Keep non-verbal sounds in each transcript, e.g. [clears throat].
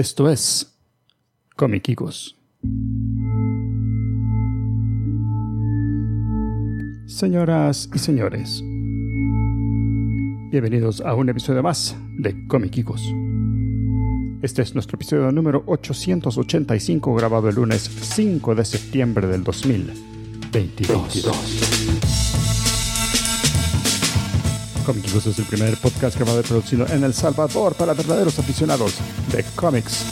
Esto es Comiquicos. Señoras y señores, bienvenidos a un episodio más de Comiquicos. Este es nuestro episodio número 885 grabado el lunes 5 de septiembre del 2022. Comiquicos es el primer podcast grabado y producido en El Salvador para verdaderos aficionados de cómics.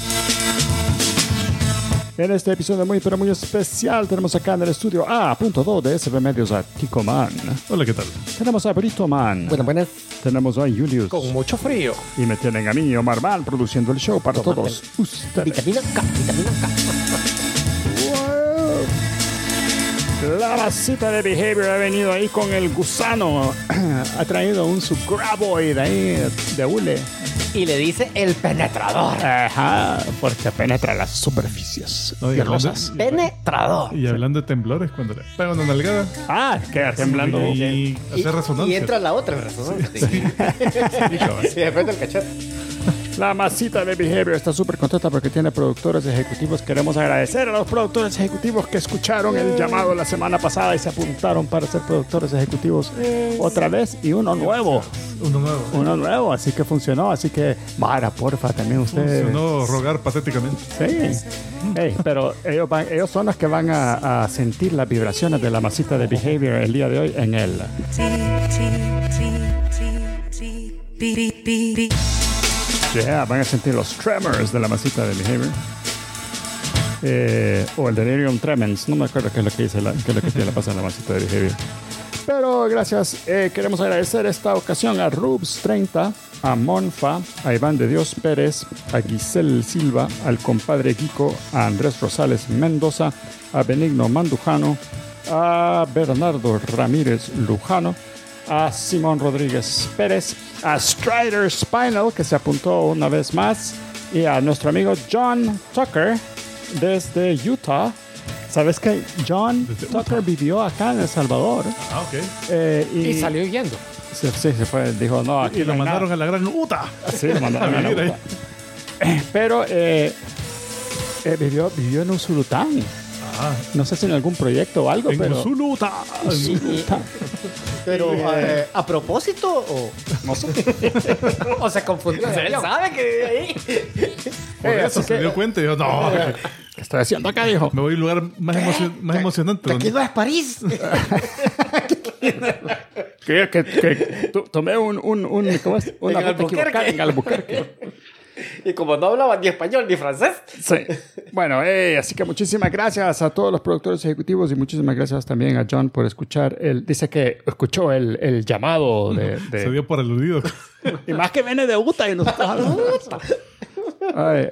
En este episodio muy pero muy especial tenemos acá en el estudio A.2 de SB Medios a Tico Man. Hola, ¿qué tal? Tenemos a Brito Man. Bueno, buenas. Tenemos a Julius. Con mucho frío. Y me tienen a mí, Omar Man, produciendo el show para Tómate. todos ustedes. Vitamina K, vitamina K. La masita de Behavior ha venido ahí con el gusano. [clears throat] ha traído un subgraboid ahí de hule. Y le dice el penetrador. Ajá, porque penetra las superficies No, y hablando, pielosas. Penetrador. y hablando de temblores, cuando le pega una nalgada Ah, queda temblando. y, Y, hace resonancia. y entra la otra en resonancia. Sí. [laughs] Sí, de frente el cachete. La masita de Behavior está súper contenta porque tiene productores ejecutivos. Queremos agradecer a los productores ejecutivos que escucharon el llamado la semana pasada y se apuntaron para ser productores ejecutivos otra vez y uno nuevo. Uno nuevo. Uno nuevo, así que funcionó. Así que, Mara, porfa, también usted. Funcionó rogar patéticamente. Sí. Ey, pero ellos, van- ellos son los que van a, a sentir las vibraciones de la masita de Behavior el día de hoy en el. Yeah, van a sentir los tremors de la masita de Behavior. Eh, o el delirium tremens, no me acuerdo qué es lo que dice la, qué es lo que tiene la pasada la masita de Behavior. Pero gracias, eh, queremos agradecer esta ocasión a Rubs30, a Monfa, a Iván de Dios Pérez, a Giselle Silva, al compadre Kiko, a Andrés Rosales Mendoza, a Benigno Mandujano, a Bernardo Ramírez Lujano, a Simón Rodríguez Pérez, a Strider Spinal, que se apuntó una vez más, y a nuestro amigo John Tucker desde Utah. ¿Sabes que John Desde Tucker vivió acá en El Salvador? Ah, ok. Eh, y, Y salió huyendo. Sí, sí, se fue. Dijo, no, aquí Y lo no mandaron nada. a la gran Uta. Sí, lo mandaron a la [laughs] vivir ahí. puta. Pero eh, eh, vivió, vivió en Usulután. Ah, No sé si en algún proyecto o algo, en pero... Usuluta. Usulután. Pero, eh, ¿a propósito o...? No sé. [laughs] o se confundió. Él sabe que vive ahí. Por Eh, eso así se que- dio cuenta y dijo, no, [laughs] ¿Qué estoy haciendo acá, dijo? me voy a un lugar más, emocio- más emocionante. Aquí donde- no es París. [laughs] Que, que, que to- tomé un, un, un, ¿cómo es? Una En ruta equivocada Albuquerque. en Albuquerque. Y como no hablaba ni español ni francés. Sí. Bueno, eh, así que muchísimas gracias a todos los productores ejecutivos y muchísimas gracias también a John por escuchar el... Dice que escuchó el, el llamado de... [laughs] de- Se dio por aludido. y más que viene de Utah y nosotros... Ay, eh,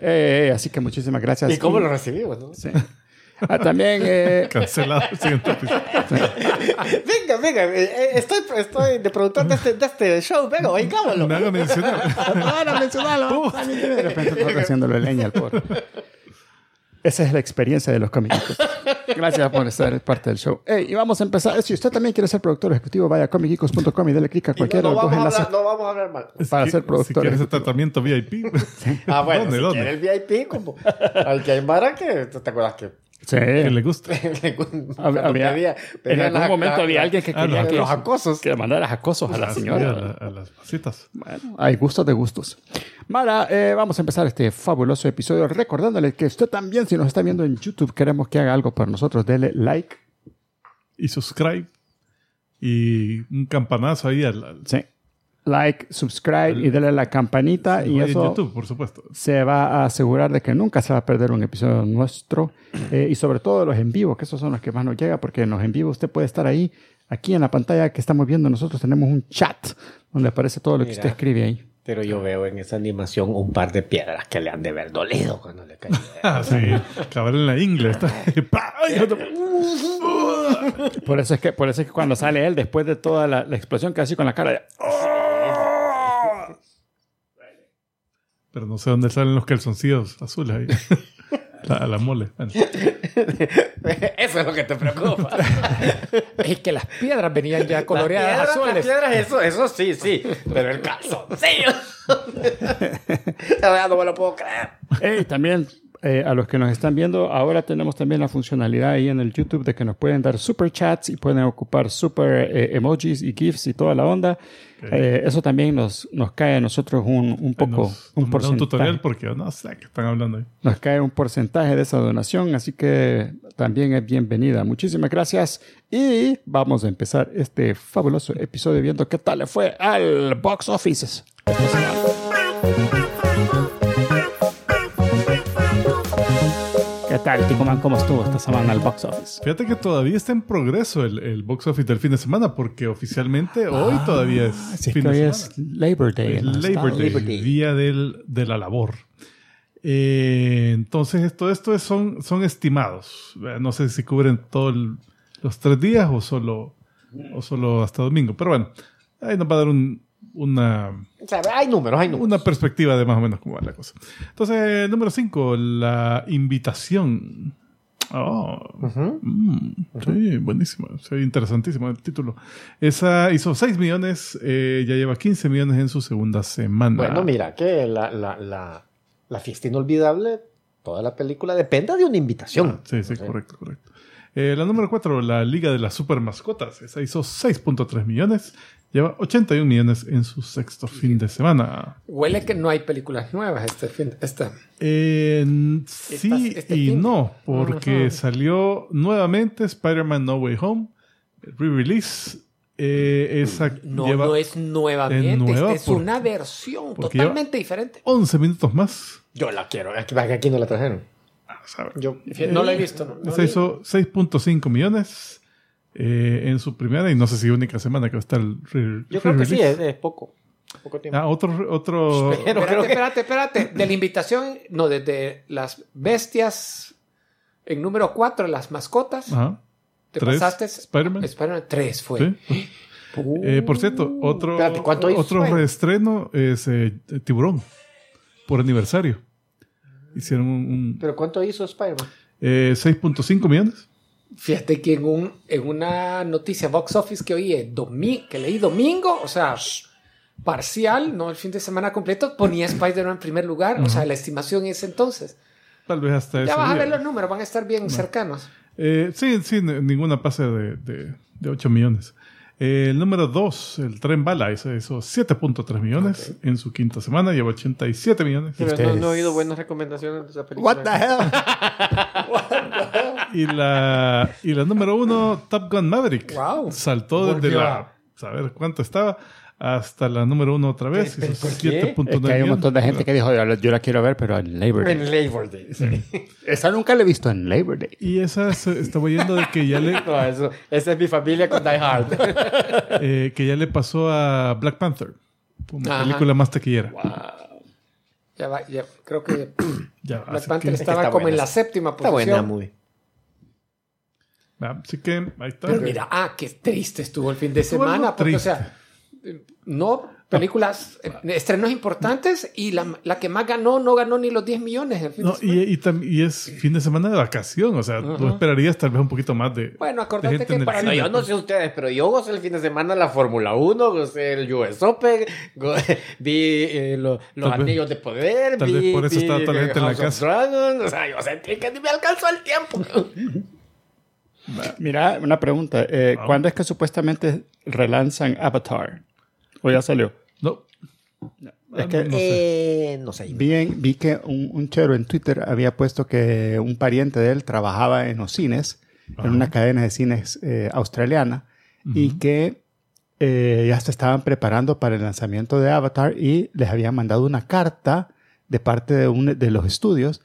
eh, así que muchísimas gracias. ¿Y cómo lo recibimos? no? Sí. Ah, también... eh, Cancelado. el Siguiente episodio. Venga, venga. eh, eh, Estoy, estoy de productor de este, de este show. Venga, oigámoslo. Me haga mencionar. Ahora mencionalo. De repente está haciéndole leña al pobre. Esa es la experiencia de los cómicos. Gracias por ser parte del show. Hey, y vamos a empezar. Si usted también quiere ser productor ejecutivo, vaya a comicicos.com y dele clic a Y no, cualquiera no de los dos vamos a enlaces. hablar, no vamos a hablar mal. Para Si ser productor Si quieres ejecutivo. ese tratamiento VIP. Ah, bueno, ¿Dónde, si dónde? el VIP, como al que hay Mara que te acuerdas que Sí. Que le gusta. [laughs] cuando Había- pedía- en pedían algún las- momento la- había alguien que Ah, quería no, que, los acosos. que mandaras acosos a la señora. a, la- a las masitas. Bueno, hay gustos de gustos. Mara, eh, vamos a empezar este fabuloso episodio recordándole que usted también, si nos está viendo en YouTube, queremos que haga algo por nosotros. Dele like. Y subscribe. Y un campanazo ahí al, al- Sí. Like, subscribe y dele a la campanita. y en eso YouTube, por supuesto. se va a asegurar de que nunca se va a perder un episodio nuestro. Eh, y sobre todo los en vivo, que esos son los que más nos llega, porque en los en vivo usted puede estar ahí. Aquí en la pantalla que estamos viendo nosotros tenemos un chat donde aparece todo lo que usted escribe ahí. Pero yo veo en esa animación un par de piedras que le han de ver dolido cuando le cayó. [laughs] Ah, sí. Cabal en la [laughs] otro- Por eso es que, por eso es que cuando sale él, después de toda la, la explosión, que así con la cara de... Pero no sé dónde salen los calzoncillos azules ahí. [laughs] La- a la mole. Bueno, Eso es lo que te preocupa. [laughs] Es que las piedras venían ya Las coloreadas las azules. piedras, eso, eso sí, sí. Pero el calzoncillo. [laughs] No me lo puedo creer. Hey, también eh, a los que nos están viendo, ahora tenemos también la funcionalidad ahí en el YouTube de que nos pueden dar super chats y pueden ocupar super eh, emojis y GIFs y toda la onda. Eh, eso también nos, nos cae a nosotros un, un poco, nos- un nos da un porcentaje. tutorial porque no sé qué están hablando ahí. Nos cae un porcentaje de esa donación, así que también es bienvenida. Muchísimas gracias y vamos a empezar este fabuloso episodio viendo qué tal le fue al box office. ¿Qué tal, Ticoman? ¿Cómo estuvo esta semana el box office? Fíjate que todavía está en progreso el, el box office del fin de semana porque oficialmente hoy todavía es Así es fin que de hoy semana. es Labor Day. Es Day, Labor Day. día del, de la labor. Eh, entonces, todo esto es- son, son estimados. Eh, No sé si cubren todos los tres días o solo, o solo hasta domingo. Pero bueno, ahí nos va a dar un- una, O sea, hay números, hay números. una perspectiva de más o menos cómo va la cosa. Entonces, número 5, la invitación. Oh, mm, sí, buenísimo. Sí, interesantísimo el título. Esa hizo 6 millones, eh, ya lleva 15 millones en su segunda semana. Bueno, mira, que la, la, la, la fiesta inolvidable, toda la película depende de una invitación. Sí, sí, O sea, correcto, correcto. Eh, la número 4, la Liga de las Super Mascotas. Esa hizo 6.3 millones, lleva 81 millones en su sexto fin de semana. Huele que no hay películas nuevas este fin. Este. Eh, sí este y fin. no, porque salió nuevamente Spider-Man No Way Home, re-release. Eh, esa No, lleva no es nuevamente. es nueva es por- una versión totalmente diferente. 11 minutos más. Yo la quiero. Aquí, aquí no la trajeron. Ah. Yo, No la he visto. No, No Esa hizo 6.5 millones eh, en su primera y no sé si única semana que va a estar el re- yo creo que sí, es, es poco. Poco tiempo. Ah, otro, otro [laughs] Pero espérate, que- espérate, espérate. De la invitación, no, desde las bestias en número 4, las mascotas. Ajá. Te Tres, pasaste. Spider-Man. Spider-Man 3 fue. Sí. Eh, por cierto, otro, Espérate, ¿cuánto hizo otro reestreno es eh, Tiburón, por aniversario. Hicieron un, un, ¿Pero cuánto hizo Spider-Man? eh, 6.5 millones. Fíjate que en, un, en una noticia box office que oí, eh, domi- que leí domingo, o sea, parcial, no el fin de semana completo, ponía Spider-Man en primer lugar. O sea, la estimación es entonces. Tal vez hasta Ya vas a ver los números, van a estar bien cercanos. Eh, sí, sí, ninguna pase de, de, de 8 millones. Eh, el número 2, el tren bala, ese hizo 7.3 millones en su quinta semana, lleva 87 millones. Pero no, no he oído buenas recomendaciones de esa película. What the hell? [laughs] Y la, y la número 1, Top Gun Maverick, Wow. saltó desde la, saber cuánto estaba, hasta la número 1 otra vez, ¿Pero hizo por qué? 7.9 Es que hay un montón de gente que dijo, yo la, quiero ver, pero en Labor Day. En Labor Day. sí. Esa nunca la he visto en Labor Day. Y esa se estaba yendo de que ya le, [laughs] No, eso, esa es mi familia con Die Hard. [laughs] eh, que ya le pasó a Black Panther, como Ajá. película más taquillera. Ya va, ya, creo que [clears throat] Ya, Black Panther que- estaba está como buena en la séptima Está posición. buena, muy. Ah, Así que ahí está. Pero mira, ah, qué triste estuvo el fin de semana. Porque, o triste. sea, eh, no películas, eh, estrenos importantes y la, la que más ganó no ganó ni los 10 millones. el fin de No, y, y, y es fin de semana de vacación, o sea, tú esperarías tal vez un poquito más de. Bueno, de acordate gente que para No, cine. yo no sé ustedes, pero yo gocé el fin de semana la Fórmula 1, gocé el US Open, [laughs] vi eh, lo- los Tal vez- Anillos de Poder, tal vi, vez por eso vi, estaba toda la gente en la casa. Dragons, o sea, yo sentí que ni me alcanzó el tiempo. [laughs] Mira, una pregunta. eh. ¿Cuándo es que supuestamente relanzan Avatar? ¿O ya salió? No. Es Ah, que- no sé. Eh, no sé. Vi, en- vi que un, un chero en Twitter había puesto que un pariente de él trabajaba en los cines, en una cadena de cines eh, australiana, y que eh, ya se estaban preparando para el lanzamiento de Avatar y les habían mandado una carta de parte de, un, de los estudios,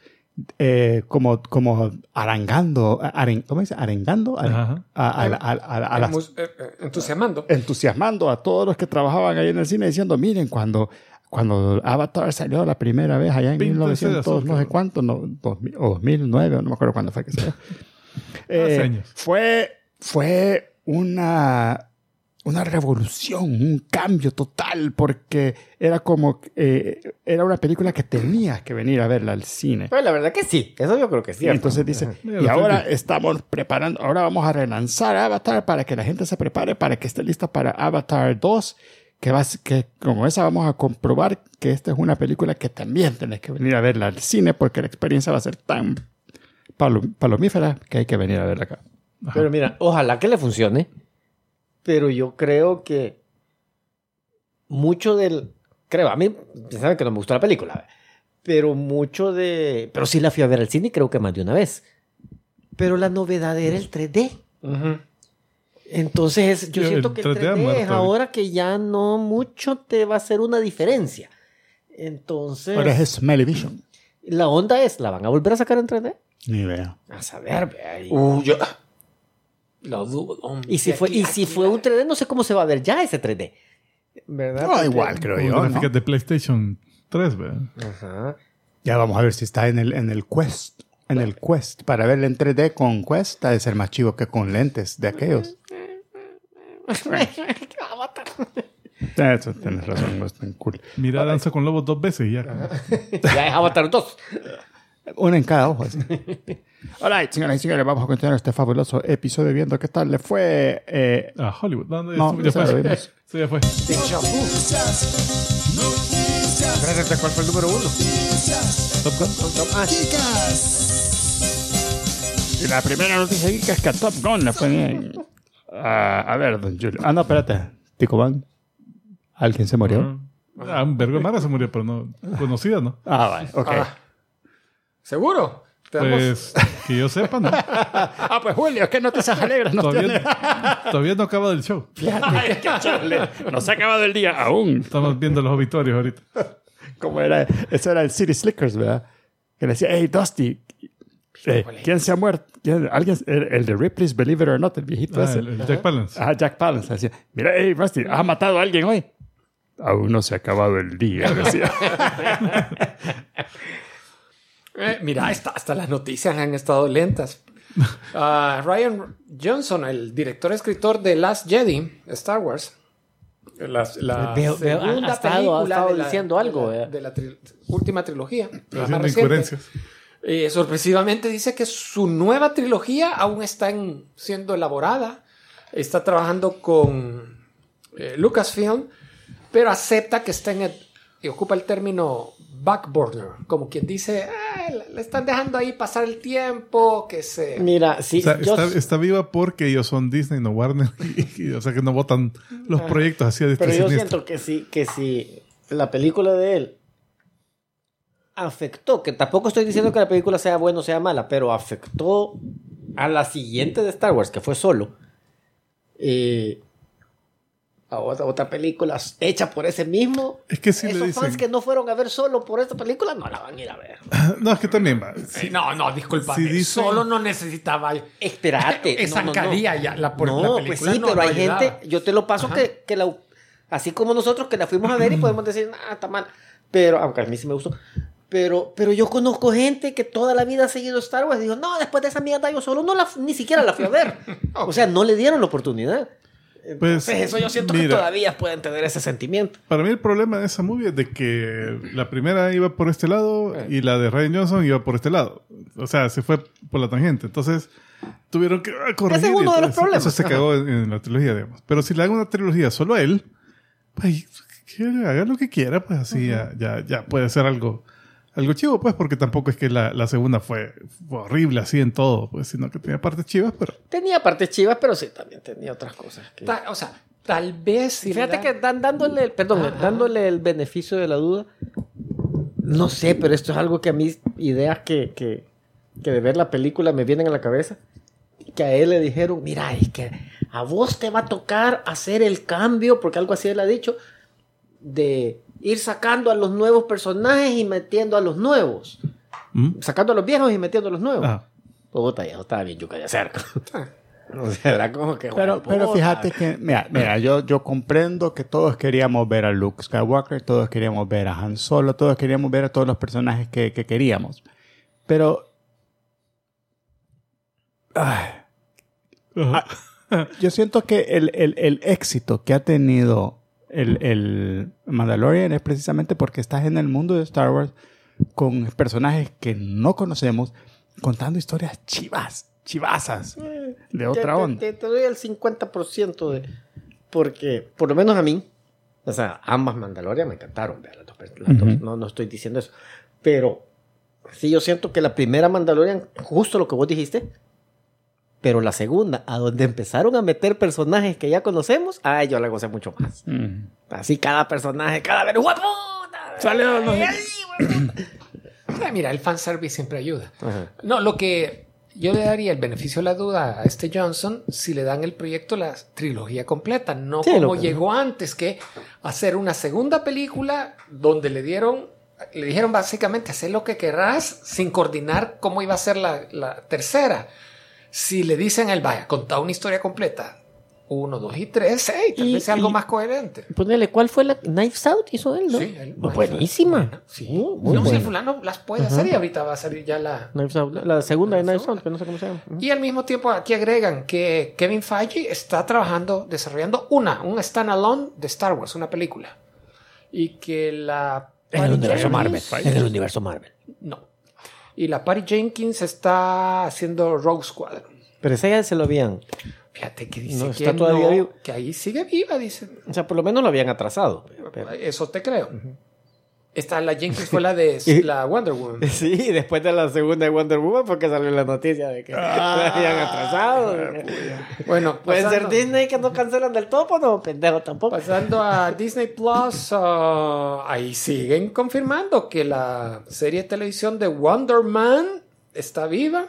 eh, como, como arengando, aren- ¿cómo dice? Arengando a, Ajá. a- a la- a- a- a las Mus- entusiasmando. entusiasmando a todos los que trabajaban ahí en el cine diciendo, miren, cuando, cuando Avatar salió la primera vez allá en Píntense de 1900, no sé cuánto, no, 2000 o 2009, no me acuerdo cuándo fue que salió. [laughs] Eh, fue, fue una una revolución, un cambio total, porque era como, eh, era una película que tenías que venir a verla al cine. Pero la verdad que sí, eso yo creo que sí. Entonces dice, y ahora estamos preparando, ahora vamos a relanzar Avatar para que la gente se prepare, para que esté lista para Avatar 2, que, va, que como esa vamos a comprobar que esta es una película que también tenés que venir a verla al cine, porque la experiencia va a ser tan palo- palomífera que hay que venir a verla acá. Pero mira, ojalá que le funcione. Pero yo creo que mucho del. Creo, a mí, saben que no me gustó la película. Pero mucho de. Pero sí la fui a ver al cine creo que más de una vez. Pero la novedad era el 3D. Ujú. Entonces, yo siento el que el 3D ha 3D muerto es ahora que ya no mucho te va a hacer una diferencia. Entonces, Ahora es Smellyvision. la onda es: ¿la van a volver a sacar en 3D? Ni idea. A saber, ve ahí. Uh, yo lo dudo. hombre. Y si fue, aquí- y si aquí fue un 3D, no sé cómo se va a ver ya ese 3D. ¿Verdad? No, igual creo yo. ¿no? gráficas de PlayStation 3, ¿ve? Ajá. Ya vamos a ver si está en el, en el Quest. En el Quest. Para verla en 3D con Quest, ha de ser más chivo que con lentes de aquellos. [laughs] Eso tienes razón, no es tan cool. Mira Danza con Lobos dos veces y ya. [laughs] ya es Avatar 2. Una en cada ojo. [laughs] Alright, señoras y señores, vamos a continuar este fabuloso episodio viendo qué tal le fue. eh, A Hollywood. No, no, No, ya fue. Sí, ya [laughs] fue. Espérate, ¿cuál fue el número uno? Top Gun. Ah, sí. y la primera noticia geek es que a Top Gun le fue bien. Ah, a ver, don Julio. Ah, no, espérate. Tico Van. ¿Alguien se murió? Ah, un vergo se murió, pero no conocida, ¿no? Ah, vale, ok. ¿Seguro? Pues que yo sepa, ¿no? [laughs] Ah, pues Julio, ¿qué noticias alegres nos tiene? Todavía, [laughs] todavía no acaba del show. Ay. No se ha acabado el día aún. Estamos viendo los obituarios ahorita. Como era, eso era el City Slickers, ¿verdad? Que le decía, hey, Dusty, eh, ¿quién se ha muerto? ¿Quién- ¿Alguien? El, el de Ripley's Believe It or Not, el viejito Ah, ese. el, el Jack Palance. Ah, Jack Palance decía, mira, hey, Rusty, ¿has matado a alguien hoy? Aún no se ha acabado el día, decía. [laughs] Eh, mira, hasta, hasta las noticias han estado lentas. [laughs] Ah, Ryan Johnson, el director escritor de Last Jedi, Star Wars. La, la Veo- veo- ha- segunda ha estado- ha película estado de la- diciendo algo, de la, eh. de la tri- última trilogía. reciente. Eh, sorpresivamente dice que su nueva trilogía aún está en- siendo elaborada. Está trabajando con eh, Lucasfilm, pero acepta que está en el, y ocupa el término backburner, como quien dice, "Ah, le- están dejando ahí pasar el tiempo, que se... Mira, sí, O sea, yo- está, está viva porque ellos son Disney, no Warner. [laughs] Y, y- o sea que no votan los proyectos así a pero yo siento que sí, que si la película de él afectó, que tampoco estoy diciendo que la película sea buena o sea mala, pero afectó a la siguiente de Star Wars, que fue solo. eh, a otra, otra película hecha por ese mismo. Es que si le Esos dicen. fans que no fueron a ver solo por esta película no la van a ir a ver. [laughs] No, es que también va. Sí, no, no, disculpa. Si dicen- Solo no necesitaba... Espérate. [laughs] Esa no, no, no. ya la, por no, la pues película. sí, no- pero hay ayudaba. gente, yo te lo paso Ajá. que, que la, así como nosotros que la fuimos a ver y [clears throat] podemos decir, ah, está mal, pero, aunque a mí sí me gustó, pero, pero yo conozco gente que toda la vida ha seguido Star Wars y dijo, no, después de esa mierda yo solo no la, ni siquiera la fui a ver. [laughs] O sea, no le dieron la oportunidad. Pues, Entonces, eso yo siento que mira, todavía pueden tener ese sentimiento. Para mí el problema de esa movie es de que la primera iba por este lado y la de Ryan Johnson iba por este lado. O sea, se fue por la tangente. Entonces tuvieron que ah, corregir. Ese es uno de los problemas. Eso se cagó en, en la trilogía, digamos. Pero si le hago una trilogía solo a él, pues que haga lo que quiera, pues así ya, ya, ya puede ser algo, algo chivo, pues, porque tampoco es que la, la segunda fue, fue horrible así en todo, pues, sino que tenía partes chivas, pero Tenía partes chivas, pero sí, también tenía otras cosas. que- Ta- o sea, tal vez... si fíjate la- que dan, dándole, el- perdón, Ajá. dándole el beneficio de la duda, no sé, pero esto es algo que a mí, ideas que, que, que de ver la película me vienen a la cabeza, que a él le dijeron, mira, es que a vos te va a tocar hacer el cambio, porque algo así él ha dicho, de ir sacando a los nuevos personajes y metiendo a los nuevos, ¿Mm? sacando a los viejos y metiendo a los nuevos. Ah. Puta, ya estaba bien yuca de cerca. [laughs] o sea, era como que... Pero, pero puta. fíjate que, mira, mira yo, yo comprendo que todos queríamos ver a Luke Skywalker, todos queríamos ver a Han Solo, todos queríamos ver a todos los personajes que, que queríamos. Pero yo siento que el, el- el éxito que ha tenido el, el Mandalorian es precisamente porque estás en el mundo de Star Wars con personajes que no conocemos, contando historias chivas, chivasas, de otra te, onda. Te, te doy el 50% de... Porque, por lo menos a mí, o sea, ambas Mandalorian me encantaron. las dos las dos, Ujú. no, no estoy diciendo eso. Pero sí, yo siento que la primera Mandalorian, justo lo que vos dijiste, pero la segunda, a donde empezaron a meter personajes que ya conocemos, ay, yo la gocé mucho más. Mm. Así cada personaje, cada vez, ¡hueputa! Salió, no sé. ¡Ay, hueputa! Ah, mira, el fanservice siempre ayuda. Ajá. No, lo que yo le daría el beneficio de la duda a este Johnson si le dan el proyecto la trilogía completa, no Sí, como llegó antes que hacer una segunda película donde le dieron, le dijeron básicamente hacer lo que querrás sin coordinar cómo iba a ser la, la tercera. Si le dicen a él, vaya, contá una historia completa, uno, dos y tres, hey, tal Y- vez sea algo y- más coherente. Ponele, ¿cuál fue la Knives Out? Hizo él, ¿no? Sí, él- Buenísima. Buena, sí. Uh, muy no, si buena. el fulano las puede hacer y ahorita va a salir ya la, Knives Out, la- la segunda de Knives Out, que no sé cómo se llama. Y al mismo tiempo aquí agregan que Kevin Feige está trabajando, desarrollando una, un standalone de Star Wars, una película. Y que la... En el universo Marvel. En el universo Marvel. No. Y la Patty Jenkins está haciendo Rogue Squadron. Pero esa ya se lo habían. Fíjate que dice No, que, está todavía no, que ahí sigue viva, dice. O sea, por lo menos lo habían atrasado. pero- Eso te creo. Esta, la Jenkins fue la de [laughs] la Wonder Woman. [laughs] Sí, después de la segunda de Wonder Woman, porque salió la noticia de que la [laughs] habían atrasado. Bueno, Puede ser Disney que no cancelan del todo, pues no, pendejo tampoco. Pasando a Disney Plus, ah, ahí siguen confirmando que la serie de televisión de Wonder Man está viva.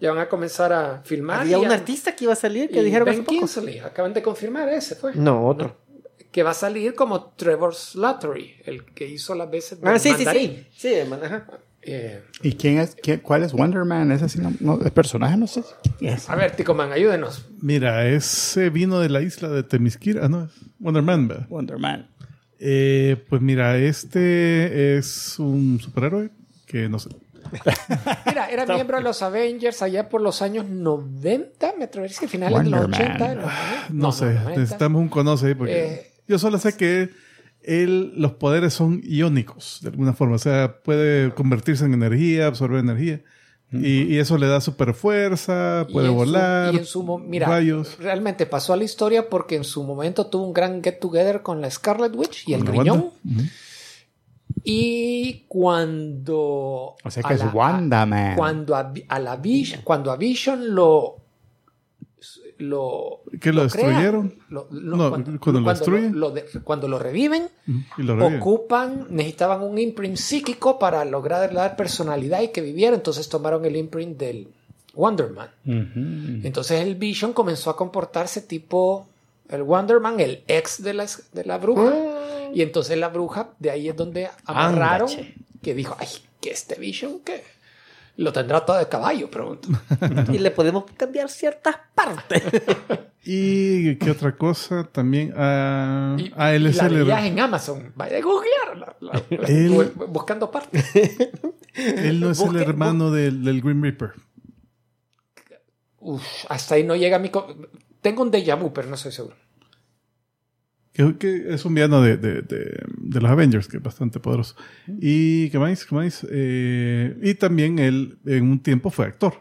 Ya van a comenzar a filmar. Había y un artista que iba a salir que y dijeron Ben. Kingsley, acaban de confirmar ese, fue. No, otro. Que va a salir como Trevor Slattery, el que hizo las veces de Ah, sí, sí, mandarín. sí. Sí, man, ajá. Eh, ¿Y quién es, quién- cuál es Wonder Man? Ese sí no, no- el personaje no sé. es. a ver, Tico Man, ayúdenos. Mira, ese vino de la isla de Temisquira, ah, no, Wonder Man, ¿verdad? Wonder Man. Eh, pues mira, este es un superhéroe que no sé. [laughs] Mira, era miembro de los Avengers allá por los años 90, me atrevería a decir, finales de los Wonder Man. 80. de los 90. No, sé, 90. necesitamos un conoce ahí porque Eh. Yo solo sé que él, los poderes son iónicos de alguna forma, o sea, puede convertirse en energía, absorber energía. Y, y eso le da super fuerza, Y puede su- volar, y en su mira, rayos. realmente pasó a la historia porque en su momento tuvo un gran get together con la Scarlet Witch y el. Ujú. Y cuando. O sea a que es la- Wanda Man. Cuando a la Vision, cuando a Vision lo. Lo ¿Que lo destruyeron? lo- No, cuando lo destruyen. lo de- cuando lo reviven, Ujú. Y lo reviven. ocupan, necesitaban un imprint psíquico para lograr dar personalidad y que viviera. Entonces tomaron el imprint del Wonder Man. Ujú. Entonces el Vision comenzó a comportarse tipo el Wonder Man, el ex de la, de la bruja. Y entonces la bruja, de ahí es donde amarraron, que dijo, ay, que este Vision, que lo tendrá todo de caballo, pregunto. [laughs] Y le podemos cambiar ciertas partes. [laughs] Y qué otra cosa también. Ah, Y, ah, él y es la el, veías en Amazon, vaya a googlear, la- la- Él- buscando partes. [laughs] él no es el hermano del, del Green Reaper. Uf, hasta ahí no llega mi... Tengo un déjà vu, pero no estoy seguro. Que, que es un villano de, de, de, de los Avengers, que es bastante poderoso. Y qué más, qué más. Eh, y también él en un tiempo fue actor.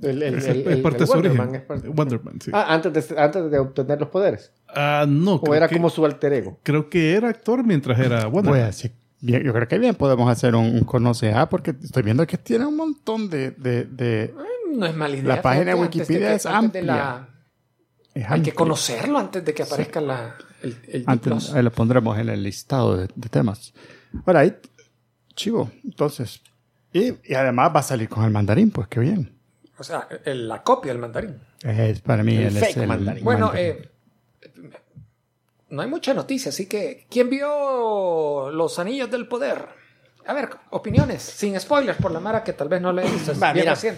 El, el- Es, el- es parte el de su Wonder origen. Parte- Wonder Man, sí. Ah, antes de, antes de obtener los poderes. Ah, no, O era que, como su alter ego. creo que era actor mientras era Wonder Pues Man. así, bien, yo creo que bien podemos hacer un, un conoce A porque estoy viendo que tiene un montón de... de, de No es mala idea. La página de Wikipedia que- es antes de la- amplia. es Hay que conocerlo antes de que aparezca la, el, el Antes, ahí lo pondremos en el listado de, de temas. Ahora, ahí, chivo, entonces. Y, y además va a salir con el mandarín, pues qué bien. O sea, el- la copia del mandarín. Es para mí El es fake el mandarín. Bueno, mandarín. eh, no hay mucha noticia, así que ¿quién vio Los Anillos del Poder? A ver, opiniones, sin spoilers por la Mara que tal vez no le he visto.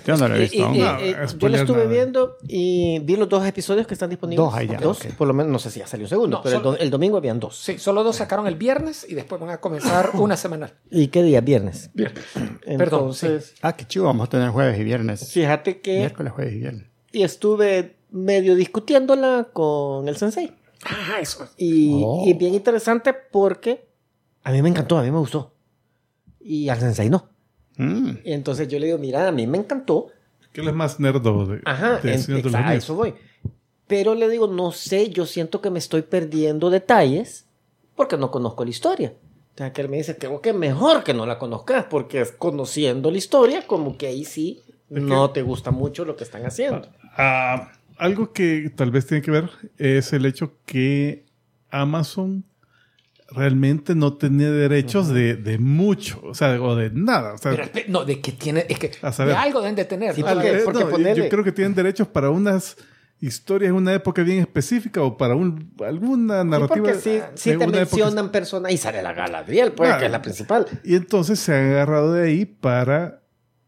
Yo no lo he visto y- y- No, eh, yo lo estuve nada. viendo y vi los dos episodios que están disponibles. Dos ahí ya, Dos, ok. por lo menos, no sé si ya salió un segundo, No, pero el, solo- do- el domingo habían dos. Sí, solo dos sacaron el viernes y después van a comenzar [laughs] una semanal. ¿Y qué día? Viernes. Viernes. [clears throat] Perdón, Entonces, Ah, qué chivo, vamos a tener jueves y viernes. fíjate que Miércoles, jueves y viernes. y estuve medio discutiéndola con el sensei. Ah, eso. Y, Oh. y bien interesante porque a mí me encantó, a mí me gustó. Y al sensei no. Mm. Y entonces yo le digo, mira, a mí me encantó. Que él es más nerdo de, Ajá, de en- de a eso voy. Pero le digo, no sé, yo siento que me estoy perdiendo detalles porque no conozco la historia. O sea, que él me dice, creo que mejor que no la conozcas porque es conociendo la historia, como que ahí sí no te gusta mucho lo que están haciendo. Ah, algo que tal vez tiene que ver es el hecho que Amazon realmente no tenía derechos de, de mucho, o sea, o de nada. O sea, Pero, espe- no, de que tiene, es que A saber. de algo deben de tener. Sí, ¿no? porque- eh, porque no, ponele- yo creo que tienen derechos para unas historias en una época bien específica o para un, alguna Sí, narrativa. porque sí, sí de te mencionan personas y sale la Galadriel, pues, Claro. que es la principal. Y entonces se han agarrado de ahí para,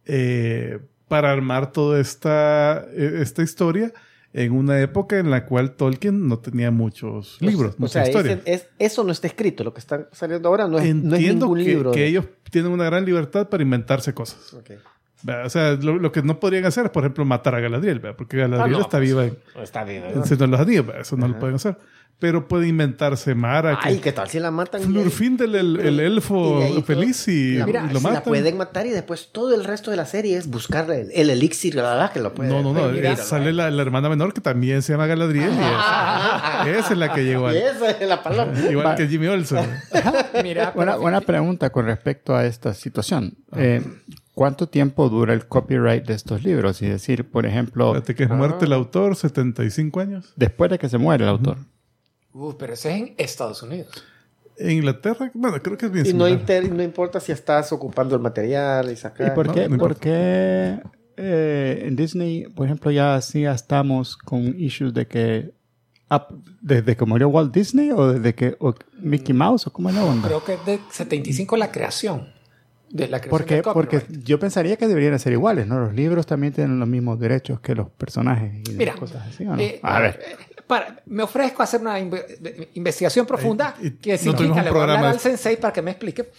eh, para armar toda esta, eh, esta historia en una época en la cual Tolkien no tenía muchos libros, o mucha sea, historia. ese- es- eso no está escrito, lo que están saliendo ahora no es, no es Entiendo ningún que, libro. que ellos tienen una gran libertad para inventarse cosas. Ok. ¿verdad? O sea, lo, lo que no podrían hacer es, por ejemplo, matar a Galadriel, ¿verdad? porque Galadriel Ah, no, está pues, viva en, Está bien. en de los Anillos, ¿verdad? eso no lo pueden hacer. Pero puede inventarse Mara, Ay, que ¿qué tal si la matan? Flurfindel, el, el elfo Y feliz, y, la, Mira, y lo si la pueden matar y después todo el resto de la serie es buscarle el, el elixir, ¿verdad? Que lo puede. No, no, no. Mira, eh, sale la, la hermana menor que también se llama Galadriel. y es- [laughs] esa es la que llegó Y al, esa es la palabra. Igual Va. que Jimmy Olsen. Mira, Una, una pregunta con respecto a esta situación. Eh, ¿Cuánto tiempo dura el copyright de estos libros? Es decir, por ejemplo, Fíjate que es muerte el autor, 75 años. después de que se muere el autor. Uh, pero ese es en Estados Unidos. En Inglaterra, bueno, creo que es bien Y no, similar. inter- no importa si estás ocupando el material y ¿Y sacar. por no, qué, no por qué, eh, en Disney, por ejemplo, ya sí ya estamos con issues de que ah, desde que murió Walt Disney o desde que o Mickey Mouse o cómo es la onda? Creo que es de 75 la creación. De la creación Porque, del porque yo pensaría que deberían ser iguales, ¿no? Los libros también tienen los mismos derechos que los personajes y Mira, cosas así, ¿o no? eh, a ver. eh, para- me ofrezco a hacer una investigación profunda Eh, y que no significa un le voy a hablar al sensei para que me explique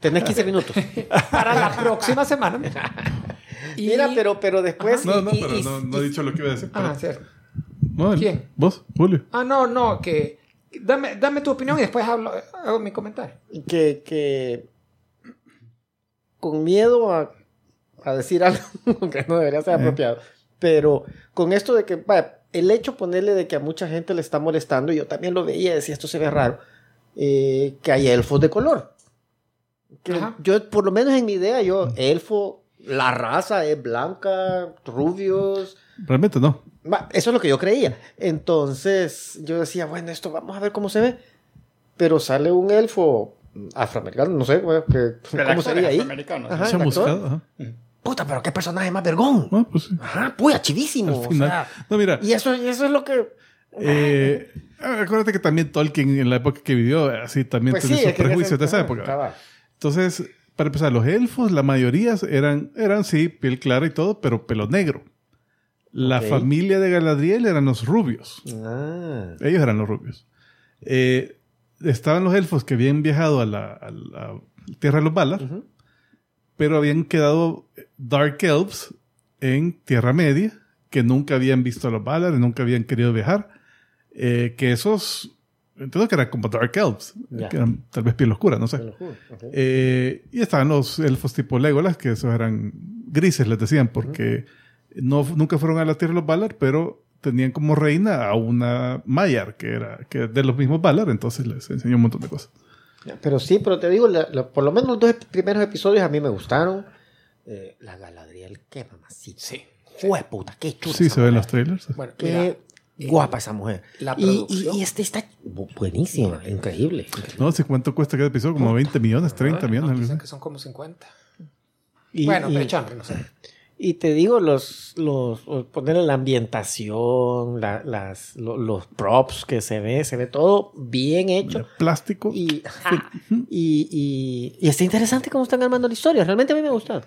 Tenés 15 minutos. [laughs] para la próxima semana. [laughs] Y- Mira, pero, pero después. No, no, y- pero y- no, no he dicho lo que iba a decir. Ah, pero- cierto. No, ¿Quién? ¿Vos, Julio? Ah, no, no, que dame, dame tu opinión y después hablo, hago mi comentario. que, que con miedo a, a decir algo [laughs] que no debería ser apropiado, pero con esto de que, vaya, el hecho ponerle de que a mucha gente le está molestando, y yo también lo veía, decía esto se ve raro, eh, que hay elfos de color. Que yo, por lo menos en mi idea, yo, elfo, la raza es blanca, rubios, Realmente no. Eso es lo que yo creía. Entonces yo decía, bueno, esto vamos a ver cómo se ve. Pero sale un elfo afroamericano, no sé, güey, que- ¿cómo sería ahí? Ajá, el Chamuscado, actor. ajá. Puta, pero qué personaje más vergón. Ah, pues sí. Ajá, puya, chivísimo. O sea, No, mira. y eso, y eso es lo que. Eh, acuérdate que también Tolkien en la época que vivió, así también Pues tenía sí, sus prejuicios de esa época. cabal. Entonces, para empezar, los elfos, la mayoría eran, eran sí, piel clara y todo, pero pelo negro. La Ok. familia de Galadriel eran los rubios. Ah, Ellos eran los rubios. Eh, estaban los elfos que habían viajado a la, a la tierra de los Valar, ujú. pero habían quedado Dark Elves en Tierra Media, que nunca habían visto a los Valar, nunca habían querido viajar. Eh, que esos, entiendo que eran como Dark Elves, que eran tal vez piel oscura, no sé. Ok. Eh, y estaban los elfos tipo Legolas, que esos eran grises, les decían, porque no, nunca fueron a la tierra de los Valar, pero tenían como reina a una Maiar, que era que de los mismos Valar, entonces les enseñó un montón de cosas. Pero sí, pero te digo, la- la- por lo menos los dos primeros episodios a mí me gustaron. Eh, la Galadriel, qué mamacita. Sí. Fue puta, qué chula. Sí, esa se ven los trailers. Bueno, mira, Qué guapa esa mujer. la y, y, y este está bu- buenísima, increíble. No sé cuánto cuesta cada episodio, como 20 millones, 30 no, millones. algo dicen que son como 50. Y, bueno, y- pero chambre, no sé. Y te digo, los, los, los- ponerle la ambientación, la- las, lo- los props que se ve, se ve todo bien hecho. De plástico. Y, ajá, y, y, y está interesante cómo están armando la historia. Realmente a mí me gusta.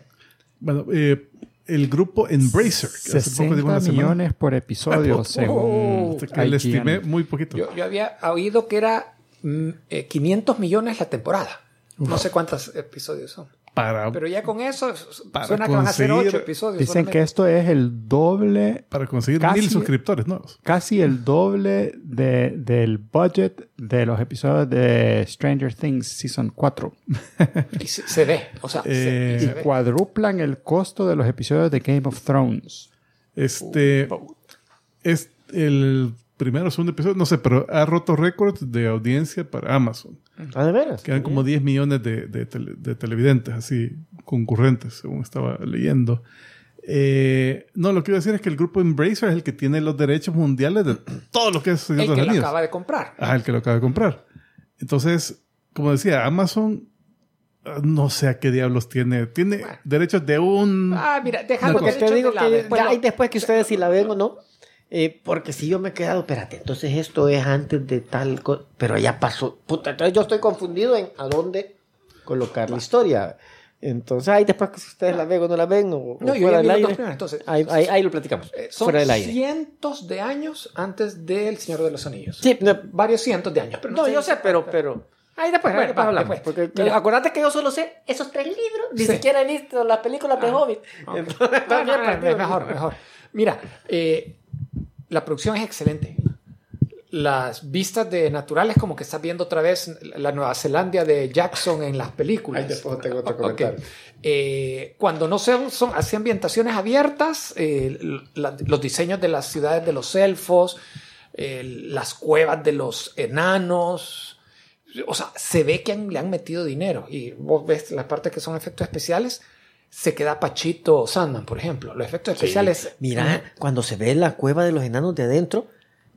Bueno, eh, el grupo Embracer, que hace poco 60 digo una semana. millones por episodio, según Hasta que le estimé muy poquito. Yo, yo había oído que era mm, eh, 500 millones la temporada. No sé cuántos episodios son. Para, Pero ya con eso Para suena que van a ser conseguir- ocho episodios. Dicen que esto es el doble, para conseguir Casi- mil suscriptores nuevos. casi el doble de, del budget de los episodios de Stranger Things Season 4. [laughs] Y se, se ve, o sea, se- Eh, se Y ve. cuadruplan el costo de los episodios de Game of Thrones. Este es el primero o segundo episodio, no sé, pero ha roto récords de audiencia para Amazon. ¿Ah, de veras? Quedan como 10 millones de, de tele- de televidentes, así, concurrentes, según estaba leyendo. Eh, no, lo que iba a decir es que el grupo Embracer es el que tiene los derechos mundiales de todo lo que es Señor el de que lo acaba de comprar. Ah, el que lo acaba de comprar. Entonces, como decía, Amazon, ah, no sé a qué diablos tiene. Tiene Bueno. derechos de un... Ah, mira, Porque que te digo que después ya después que ustedes si la ven o no. Eh, porque si yo me he quedado, espérate, entonces esto es antes de tal cosa, pero ya pasó. Puta, entonces yo estoy confundido en a dónde colocar la historia. Entonces ahí después que si ustedes la ven o no la ven, o, o No, yo fuera del aire, primeros, entonces. ahí, ahí- ahí lo platicamos, eh, son fuera del aire. cientos de años antes del Señor de los Anillos. Sí, no, Varios cientos de años. Pero no, sé- yo sé, pero, pero ahí después, Bueno, después va, hablamos. después. Porque Mira. acuérdate que yo solo sé esos tres libros, ni Sí. siquiera he visto las películas de Hobbit. Entonces, No, no, no, mejor, mejor. Mira, eh, la producción es excelente. Las vistas de naturales, como que estás viendo otra vez la Nueva Zelanda de Jackson en las películas. Ahí después tengo otro comentario. Eh, cuando no son, son así ambientaciones abiertas, eh, la- los diseños de las ciudades de los elfos, eh, las cuevas de los enanos, o sea, se ve que han- le han metido dinero. Y vos ves las partes que son efectos especiales, se queda Pachito Sandman, por ejemplo. Los efectos especiales. Mira, cuando se ve la cueva de los enanos de adentro,